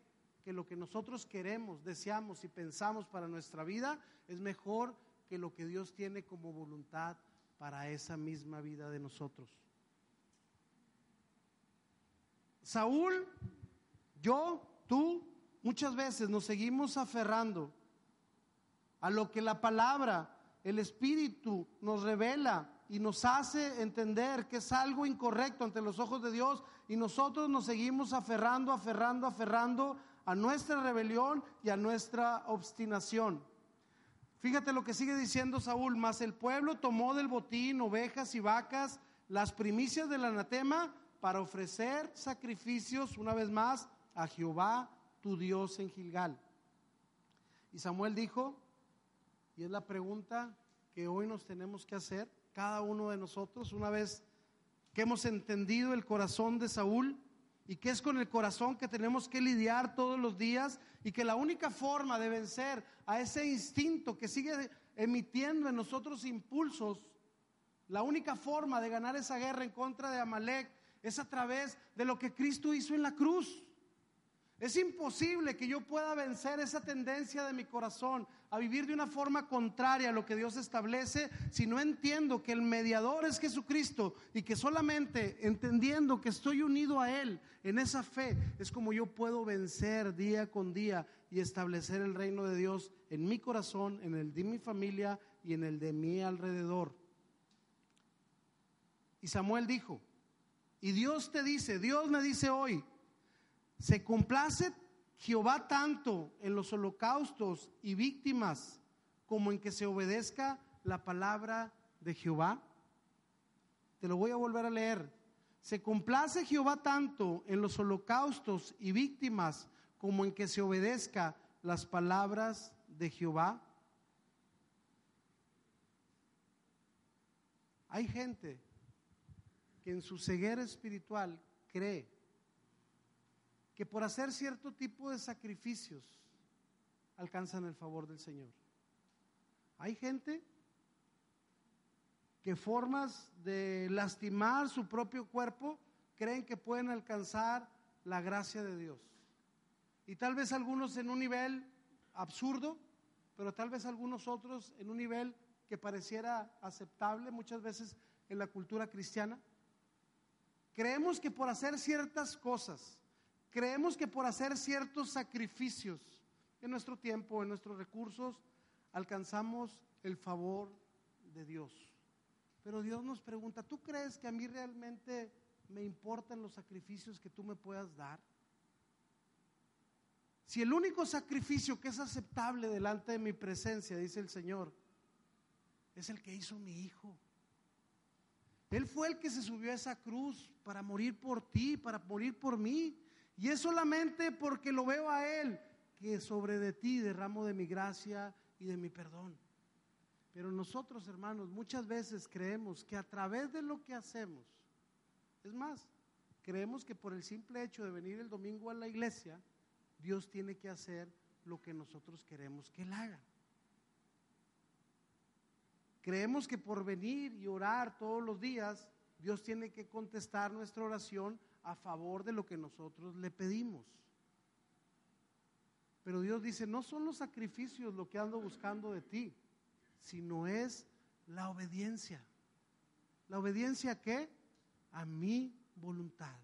que lo que nosotros queremos, deseamos y pensamos para nuestra vida es mejor que lo que Dios tiene como voluntad para esa misma vida de nosotros. Saúl, yo, tú, muchas veces nos seguimos aferrando a lo que la palabra, el Espíritu nos revela y nos hace entender que es algo incorrecto ante los ojos de Dios y nosotros nos seguimos aferrando, aferrando, aferrando a nuestra rebelión y a nuestra obstinación. Fíjate lo que sigue diciendo Saúl, mas el pueblo tomó del botín ovejas y vacas, las primicias del anatema para ofrecer sacrificios una vez más a Jehová tu Dios en Gilgal. Y Samuel dijo, y es la pregunta que hoy nos tenemos que hacer, cada uno de nosotros, una vez que hemos entendido el corazón de Saúl y que es con el corazón que tenemos que lidiar todos los días y que la única forma de vencer a ese instinto que sigue emitiendo en nosotros impulsos, la única forma de ganar esa guerra en contra de Amalek es a través de lo que Cristo hizo en la cruz. Es imposible que yo pueda vencer esa tendencia de mi corazón a vivir de una forma contraria a lo que Dios establece si no entiendo que el mediador es Jesucristo y que solamente entendiendo que estoy unido a Él en esa fe es como yo puedo vencer día con día y establecer el reino de Dios en mi corazón, en el de mi familia y en el de mi alrededor. Y Samuel dijo, y Dios te dice, Dios me dice hoy, se complace Jehová tanto en los holocaustos y víctimas como en que se obedezca la palabra de Jehová. Te lo voy a volver a leer. Se complace Jehová tanto en los holocaustos y víctimas como en que se obedezca las palabras de Jehová. Hay gente que en su ceguera espiritual cree que por hacer cierto tipo de sacrificios alcanzan el favor del Señor. Hay gente que formas de lastimar su propio cuerpo creen que pueden alcanzar la gracia de Dios. Y tal vez algunos en un nivel absurdo, pero tal vez algunos otros en un nivel que pareciera aceptable muchas veces en la cultura cristiana. Creemos que por hacer ciertas cosas, creemos que por hacer ciertos sacrificios en nuestro tiempo, en nuestros recursos, alcanzamos el favor de Dios. Pero Dios nos pregunta, ¿tú crees que a mí realmente me importan los sacrificios que tú me puedas dar? Si el único sacrificio que es aceptable delante de mi presencia, dice el Señor, es el que hizo mi Hijo. Él fue el que se subió a esa cruz para morir por ti, para morir por mí. Y es solamente porque lo veo a Él que sobre de ti derramo de mi gracia y de mi perdón. Pero nosotros, hermanos, muchas veces creemos que a través de lo que hacemos, es más, creemos que por el simple hecho de venir el domingo a la iglesia, Dios tiene que hacer lo que nosotros queremos que Él haga. Creemos que por venir y orar todos los días, Dios tiene que contestar nuestra oración a favor de lo que nosotros le pedimos. Pero Dios dice, no son los sacrificios lo que ando buscando de ti, sino es la obediencia. ¿La obediencia a qué? A mi voluntad.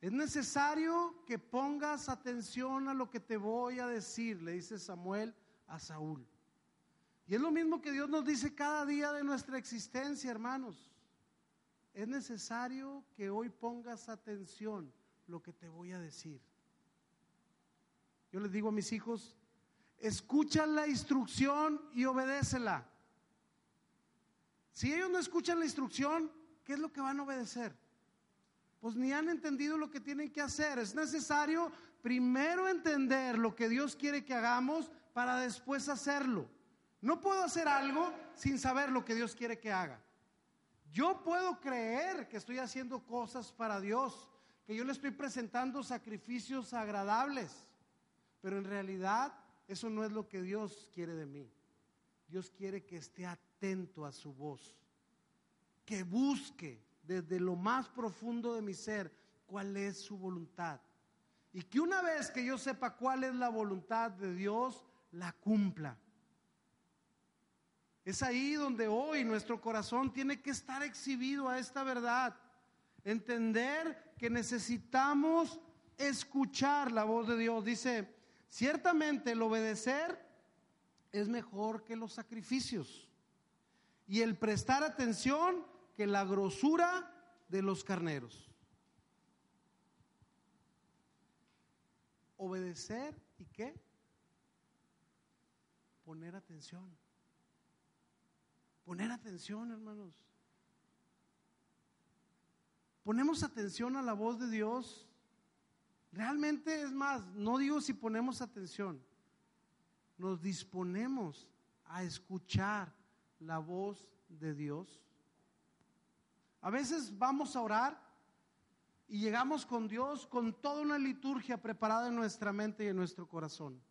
Es necesario que pongas atención a lo que te voy a decir, le dice Samuel a Saúl. Y es lo mismo que Dios nos dice cada día de nuestra existencia, hermanos. Es necesario que hoy pongas atención lo que te voy a decir. Yo les digo a mis hijos, escuchan la instrucción y obedécela. Si ellos no escuchan la instrucción, ¿qué es lo que van a obedecer? Pues ni han entendido lo que tienen que hacer. Es necesario primero entender lo que Dios quiere que hagamos para después hacerlo. No puedo hacer algo sin saber lo que Dios quiere que haga. Yo puedo creer que estoy haciendo cosas para Dios, que yo le estoy presentando sacrificios agradables, pero en realidad eso no es lo que Dios quiere de mí. Dios quiere que esté atento a su voz, que busque desde lo más profundo de mi ser cuál es su voluntad. Y que una vez que yo sepa cuál es la voluntad de Dios, la cumpla. Es ahí donde hoy nuestro corazón tiene que estar exhibido a esta verdad. Entender que necesitamos escuchar la voz de Dios. Dice, ciertamente el obedecer es mejor que los sacrificios. Y el prestar atención que la grosura de los carneros. Obedecer y qué? Poner atención. Poner atención, hermanos. Ponemos atención a la voz de Dios. Realmente es más, no digo si ponemos atención, nos disponemos a escuchar la voz de Dios. A veces vamos a orar y llegamos con Dios con toda una liturgia preparada en nuestra mente y en nuestro corazón.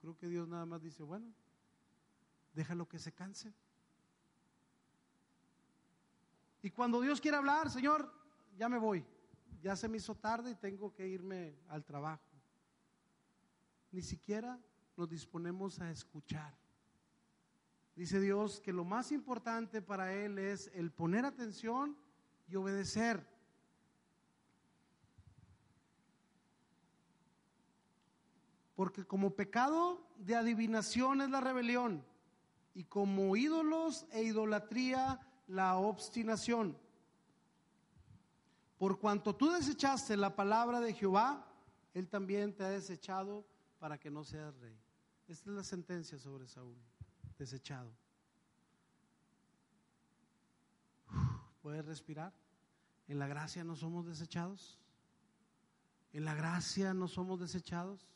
Creo que Dios nada más dice, bueno, déjalo que se canse. Y cuando Dios quiere hablar, Señor, ya me voy. Ya se me hizo tarde y tengo que irme al trabajo. Ni siquiera nos disponemos a escuchar. Dice Dios que lo más importante para Él es el poner atención y obedecer. Porque como pecado de adivinación es la rebelión y como ídolos e idolatría la obstinación. Por cuanto tú desechaste la palabra de Jehová, Él también te ha desechado para que no seas rey. Esta es la sentencia sobre Saúl, desechado. ¿Puedes respirar? En la gracia no somos desechados. En la gracia no somos desechados.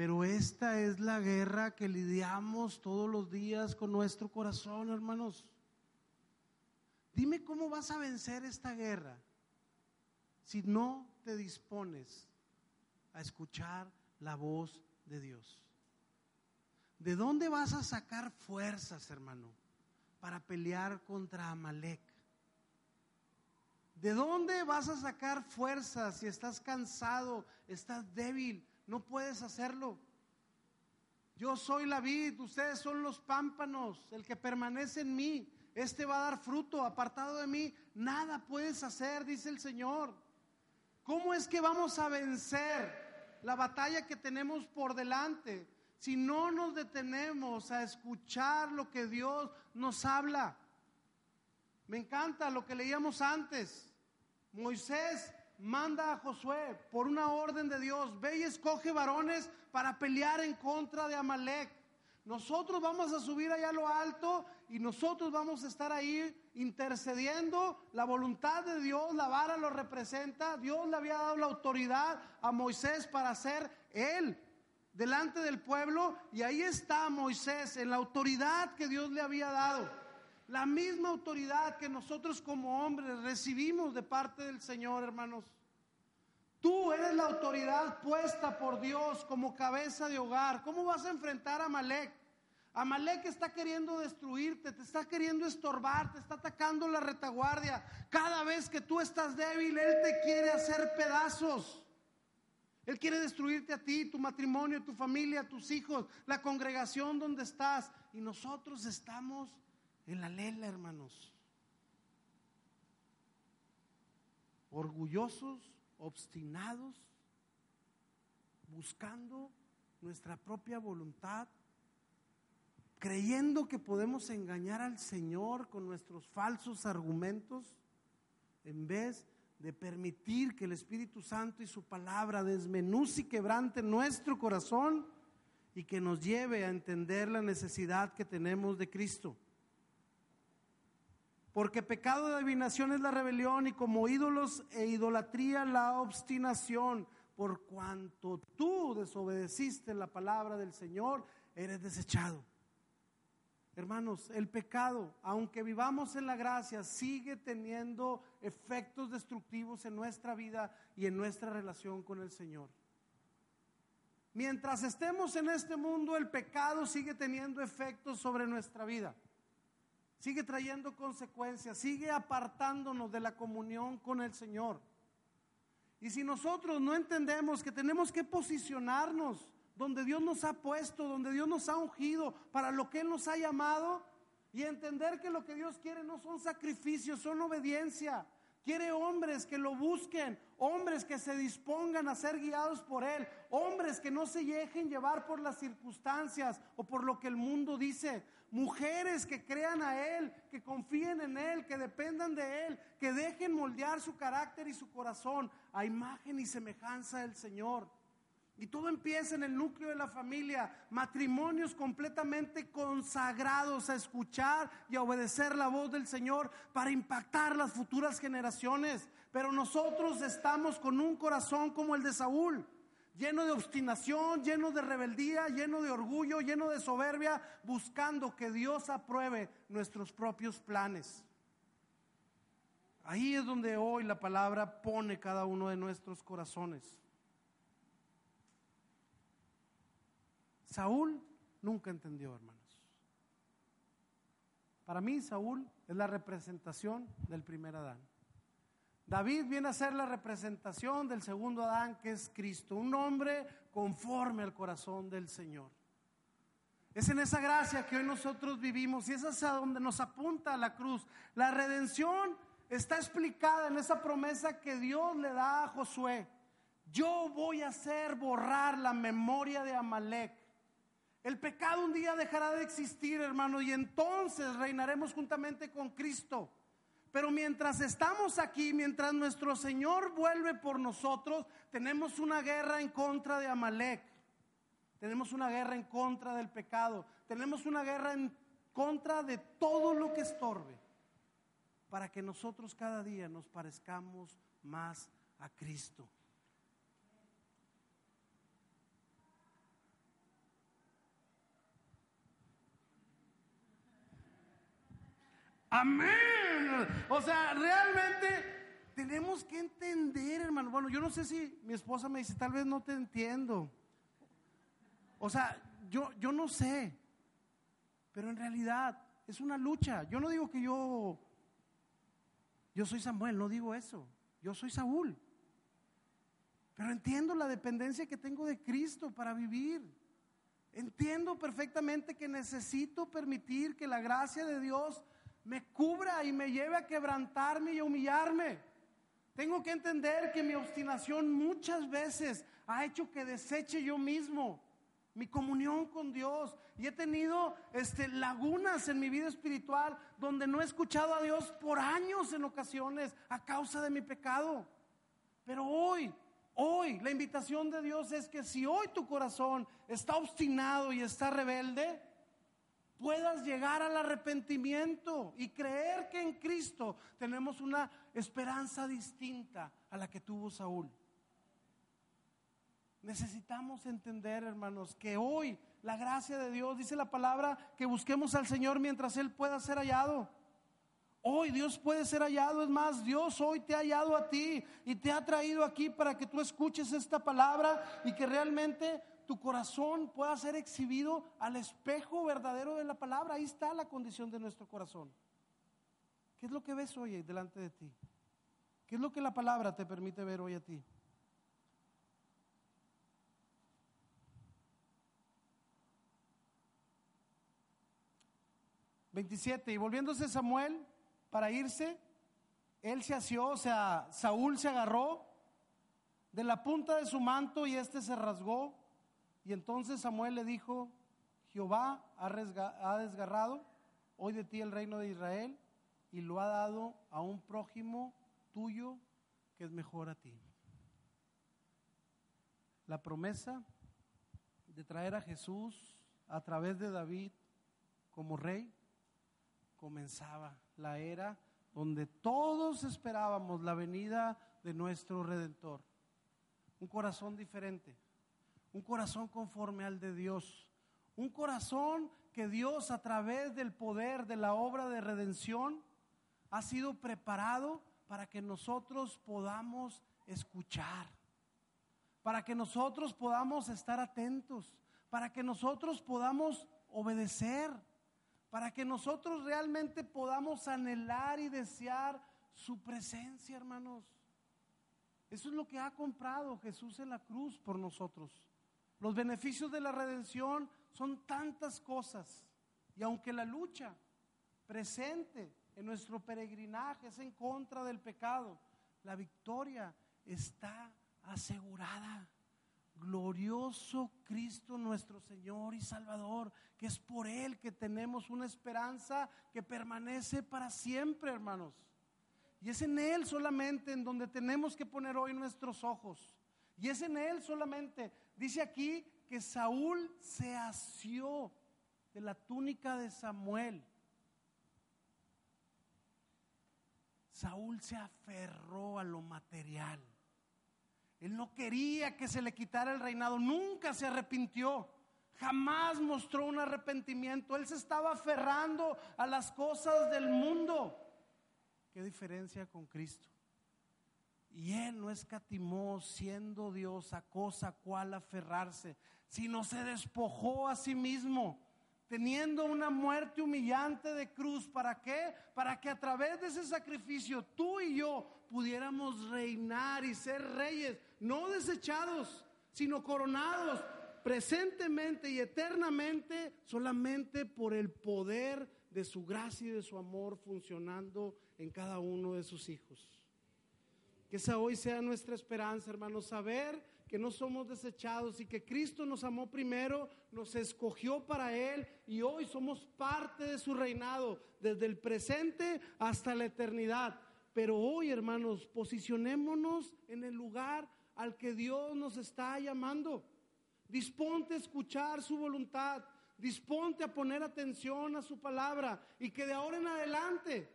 Pero esta es la guerra que lidiamos todos los días con nuestro corazón, hermanos. Dime cómo vas a vencer esta guerra si no te dispones a escuchar la voz de Dios. ¿De dónde vas a sacar fuerzas, hermano, para pelear contra Amalek? ¿De dónde vas a sacar fuerzas si estás cansado, estás débil? No puedes hacerlo. Yo soy la vid, ustedes son los pámpanos, el que permanece en mí, este va a dar fruto, apartado de mí, nada puedes hacer, dice el Señor. ¿Cómo es que vamos a vencer la batalla que tenemos por delante si no nos detenemos a escuchar lo que Dios nos habla? Me encanta lo que leíamos antes. Moisés manda a Josué por una orden de Dios, ve y escoge varones para pelear en contra de Amalek. Nosotros vamos a subir allá a lo alto y nosotros vamos a estar ahí intercediendo. La voluntad de Dios, la vara lo representa. Dios le había dado la autoridad a Moisés para ser él delante del pueblo y ahí está Moisés en la autoridad que Dios le había dado. La misma autoridad que nosotros como hombres recibimos de parte del Señor, hermanos. Tú eres la autoridad puesta por Dios como cabeza de hogar. ¿Cómo vas a enfrentar a Malek? Amalek está queriendo destruirte, te está queriendo estorbar, te está atacando la retaguardia. Cada vez que tú estás débil, Él te quiere hacer pedazos. Él quiere destruirte a ti, tu matrimonio, tu familia, tus hijos, la congregación donde estás. Y nosotros estamos en la lela, hermanos. Orgullosos, obstinados, buscando nuestra propia voluntad, creyendo que podemos engañar al Señor con nuestros falsos argumentos, en vez de permitir que el Espíritu Santo y su palabra desmenuce y quebrante nuestro corazón y que nos lleve a entender la necesidad que tenemos de Cristo. Porque pecado de adivinación es la rebelión y como ídolos e idolatría la obstinación. Por cuanto tú desobedeciste la palabra del Señor, eres desechado. Hermanos, el pecado, aunque vivamos en la gracia, sigue teniendo efectos destructivos en nuestra vida y en nuestra relación con el Señor. Mientras estemos en este mundo, el pecado sigue teniendo efectos sobre nuestra vida sigue trayendo consecuencias, sigue apartándonos de la comunión con el Señor. Y si nosotros no entendemos que tenemos que posicionarnos donde Dios nos ha puesto, donde Dios nos ha ungido, para lo que Él nos ha llamado, y entender que lo que Dios quiere no son sacrificios, son obediencia, Quiere hombres que lo busquen, hombres que se dispongan a ser guiados por Él, hombres que no se dejen llevar por las circunstancias o por lo que el mundo dice, mujeres que crean a Él, que confíen en Él, que dependan de Él, que dejen moldear su carácter y su corazón a imagen y semejanza del Señor. Y todo empieza en el núcleo de la familia, matrimonios completamente consagrados a escuchar y a obedecer la voz del Señor para impactar las futuras generaciones. Pero nosotros estamos con un corazón como el de Saúl, lleno de obstinación, lleno de rebeldía, lleno de orgullo, lleno de soberbia, buscando que Dios apruebe nuestros propios planes. Ahí es donde hoy la palabra pone cada uno de nuestros corazones. Saúl nunca entendió, hermanos. Para mí, Saúl es la representación del primer Adán. David viene a ser la representación del segundo Adán, que es Cristo, un hombre conforme al corazón del Señor. Es en esa gracia que hoy nosotros vivimos y es hacia donde nos apunta la cruz. La redención está explicada en esa promesa que Dios le da a Josué. Yo voy a hacer borrar la memoria de Amalek el pecado un día dejará de existir, hermano, y entonces reinaremos juntamente con Cristo. Pero mientras estamos aquí, mientras nuestro Señor vuelve por nosotros, tenemos una guerra en contra de Amalek. Tenemos una guerra en contra del pecado. Tenemos una guerra en contra de todo lo que estorbe. Para que nosotros cada día nos parezcamos más a Cristo. Amén. O sea, realmente tenemos que entender, hermano. Bueno, yo no sé si mi esposa me dice, tal vez no te entiendo. O sea, yo, yo no sé. Pero en realidad es una lucha. Yo no digo que yo, yo soy Samuel, no digo eso. Yo soy Saúl. Pero entiendo la dependencia que tengo de Cristo para vivir. Entiendo perfectamente que necesito permitir que la gracia de Dios me cubra y me lleve a quebrantarme y a humillarme. Tengo que entender que mi obstinación muchas veces ha hecho que deseche yo mismo mi comunión con Dios y he tenido este, lagunas en mi vida espiritual donde no he escuchado a Dios por años en ocasiones a causa de mi pecado. Pero hoy, hoy la invitación de Dios es que si hoy tu corazón está obstinado y está rebelde, puedas llegar al arrepentimiento y creer que en Cristo tenemos una esperanza distinta a la que tuvo Saúl. Necesitamos entender, hermanos, que hoy la gracia de Dios, dice la palabra, que busquemos al Señor mientras Él pueda ser hallado. Hoy Dios puede ser hallado, es más, Dios hoy te ha hallado a ti y te ha traído aquí para que tú escuches esta palabra y que realmente tu corazón pueda ser exhibido al espejo verdadero de la palabra. Ahí está la condición de nuestro corazón. ¿Qué es lo que ves hoy delante de ti? ¿Qué es lo que la palabra te permite ver hoy a ti? 27. Y volviéndose Samuel para irse, él se asió, o sea, Saúl se agarró de la punta de su manto y éste se rasgó. Y entonces Samuel le dijo, Jehová ha desgarrado hoy de ti el reino de Israel y lo ha dado a un prójimo tuyo que es mejor a ti. La promesa de traer a Jesús a través de David como rey comenzaba la era donde todos esperábamos la venida de nuestro Redentor. Un corazón diferente, un corazón conforme al de Dios, un corazón que Dios a través del poder de la obra de redención ha sido preparado para que nosotros podamos escuchar, para que nosotros podamos estar atentos, para que nosotros podamos obedecer para que nosotros realmente podamos anhelar y desear su presencia, hermanos. Eso es lo que ha comprado Jesús en la cruz por nosotros. Los beneficios de la redención son tantas cosas. Y aunque la lucha presente en nuestro peregrinaje es en contra del pecado, la victoria está asegurada glorioso Cristo nuestro Señor y Salvador, que es por Él que tenemos una esperanza que permanece para siempre, hermanos. Y es en Él solamente en donde tenemos que poner hoy nuestros ojos. Y es en Él solamente. Dice aquí que Saúl se asió de la túnica de Samuel. Saúl se aferró a lo material. Él no quería que se le quitara el reinado, nunca se arrepintió, jamás mostró un arrepentimiento, él se estaba aferrando a las cosas del mundo. ¿Qué diferencia con Cristo? Y él no escatimó siendo Dios a cosa cual aferrarse, sino se despojó a sí mismo teniendo una muerte humillante de cruz. ¿Para qué? Para que a través de ese sacrificio tú y yo pudiéramos reinar y ser reyes, no desechados, sino coronados presentemente y eternamente solamente por el poder de su gracia y de su amor funcionando en cada uno de sus hijos. Que esa hoy sea nuestra esperanza, hermanos, saber que no somos desechados y que Cristo nos amó primero, nos escogió para Él y hoy somos parte de su reinado, desde el presente hasta la eternidad. Pero hoy, hermanos, posicionémonos en el lugar al que Dios nos está llamando. Disponte a escuchar su voluntad, disponte a poner atención a su palabra y que de ahora en adelante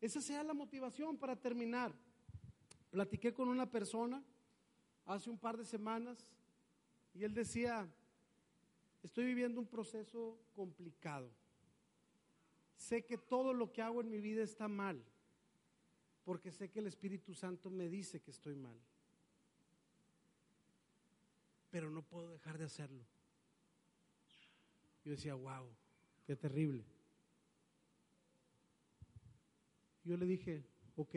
esa sea la motivación para terminar. Platiqué con una persona hace un par de semanas y él decía, estoy viviendo un proceso complicado. Sé que todo lo que hago en mi vida está mal, porque sé que el Espíritu Santo me dice que estoy mal. Pero no puedo dejar de hacerlo. Yo decía, wow, qué terrible. Yo le dije, ok,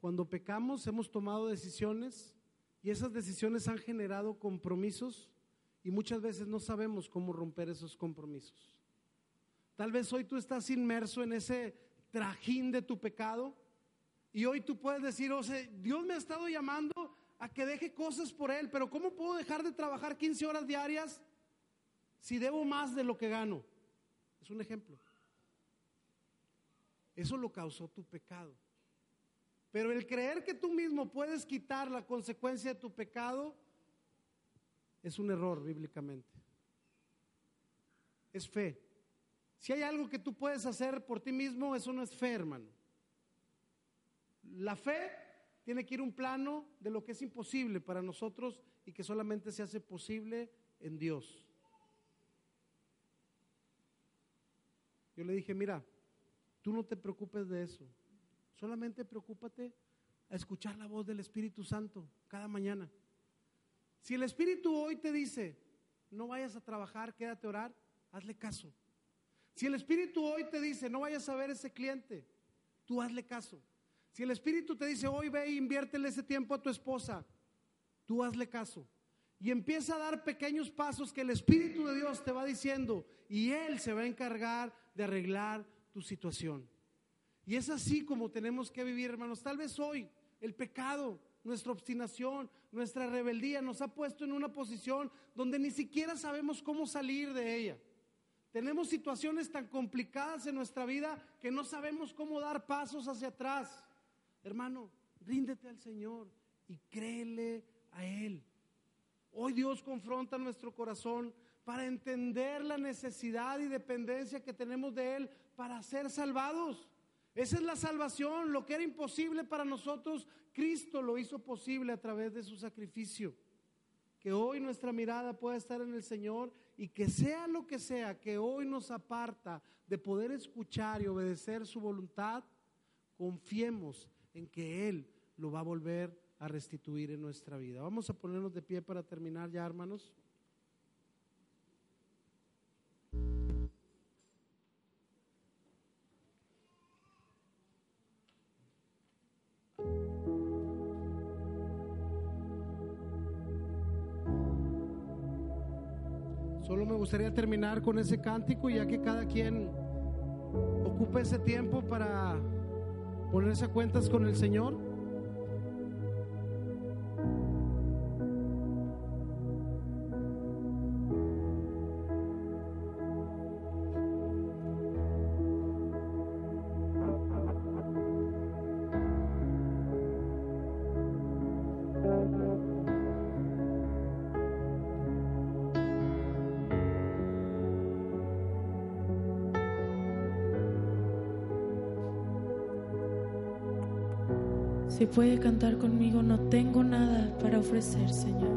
cuando pecamos hemos tomado decisiones y esas decisiones han generado compromisos y muchas veces no sabemos cómo romper esos compromisos. Tal vez hoy tú estás inmerso en ese trajín de tu pecado y hoy tú puedes decir, o sea, Dios me ha estado llamando a que deje cosas por Él, pero ¿cómo puedo dejar de trabajar 15 horas diarias si debo más de lo que gano? Es un ejemplo. Eso lo causó tu pecado. Pero el creer que tú mismo puedes quitar la consecuencia de tu pecado es un error bíblicamente. Es fe. Si hay algo que tú puedes hacer por ti mismo, eso no es fe, hermano. La fe tiene que ir un plano de lo que es imposible para nosotros y que solamente se hace posible en Dios. Yo le dije, mira, tú no te preocupes de eso. Solamente preocúpate a escuchar la voz del Espíritu Santo cada mañana. Si el Espíritu hoy te dice, no vayas a trabajar, quédate a orar, hazle caso. Si el Espíritu hoy te dice, no vayas a ver ese cliente, tú hazle caso. Si el Espíritu te dice, hoy ve e inviértele ese tiempo a tu esposa, tú hazle caso. Y empieza a dar pequeños pasos que el Espíritu de Dios te va diciendo y Él se va a encargar de arreglar tu situación. Y es así como tenemos que vivir, hermanos. Tal vez hoy el pecado, nuestra obstinación, nuestra rebeldía nos ha puesto en una posición donde ni siquiera sabemos cómo salir de ella. Tenemos situaciones tan complicadas en nuestra vida que no sabemos cómo dar pasos hacia atrás. Hermano, ríndete al Señor y créele a Él. Hoy Dios confronta nuestro corazón para entender la necesidad y dependencia que tenemos de Él para ser salvados. Esa es la salvación, lo que era imposible para nosotros, Cristo lo hizo posible a través de su sacrificio. Que hoy nuestra mirada pueda estar en el Señor y que sea lo que sea que hoy nos aparta de poder escuchar y obedecer su voluntad, confiemos en que Él lo va a volver a restituir en nuestra vida. Vamos a ponernos de pie para terminar ya, hermanos. Gustaría terminar con ese cántico, ya que cada quien ocupe ese tiempo para ponerse a cuentas con el Señor. Puede cantar conmigo, no tengo nada para ofrecer, Señor.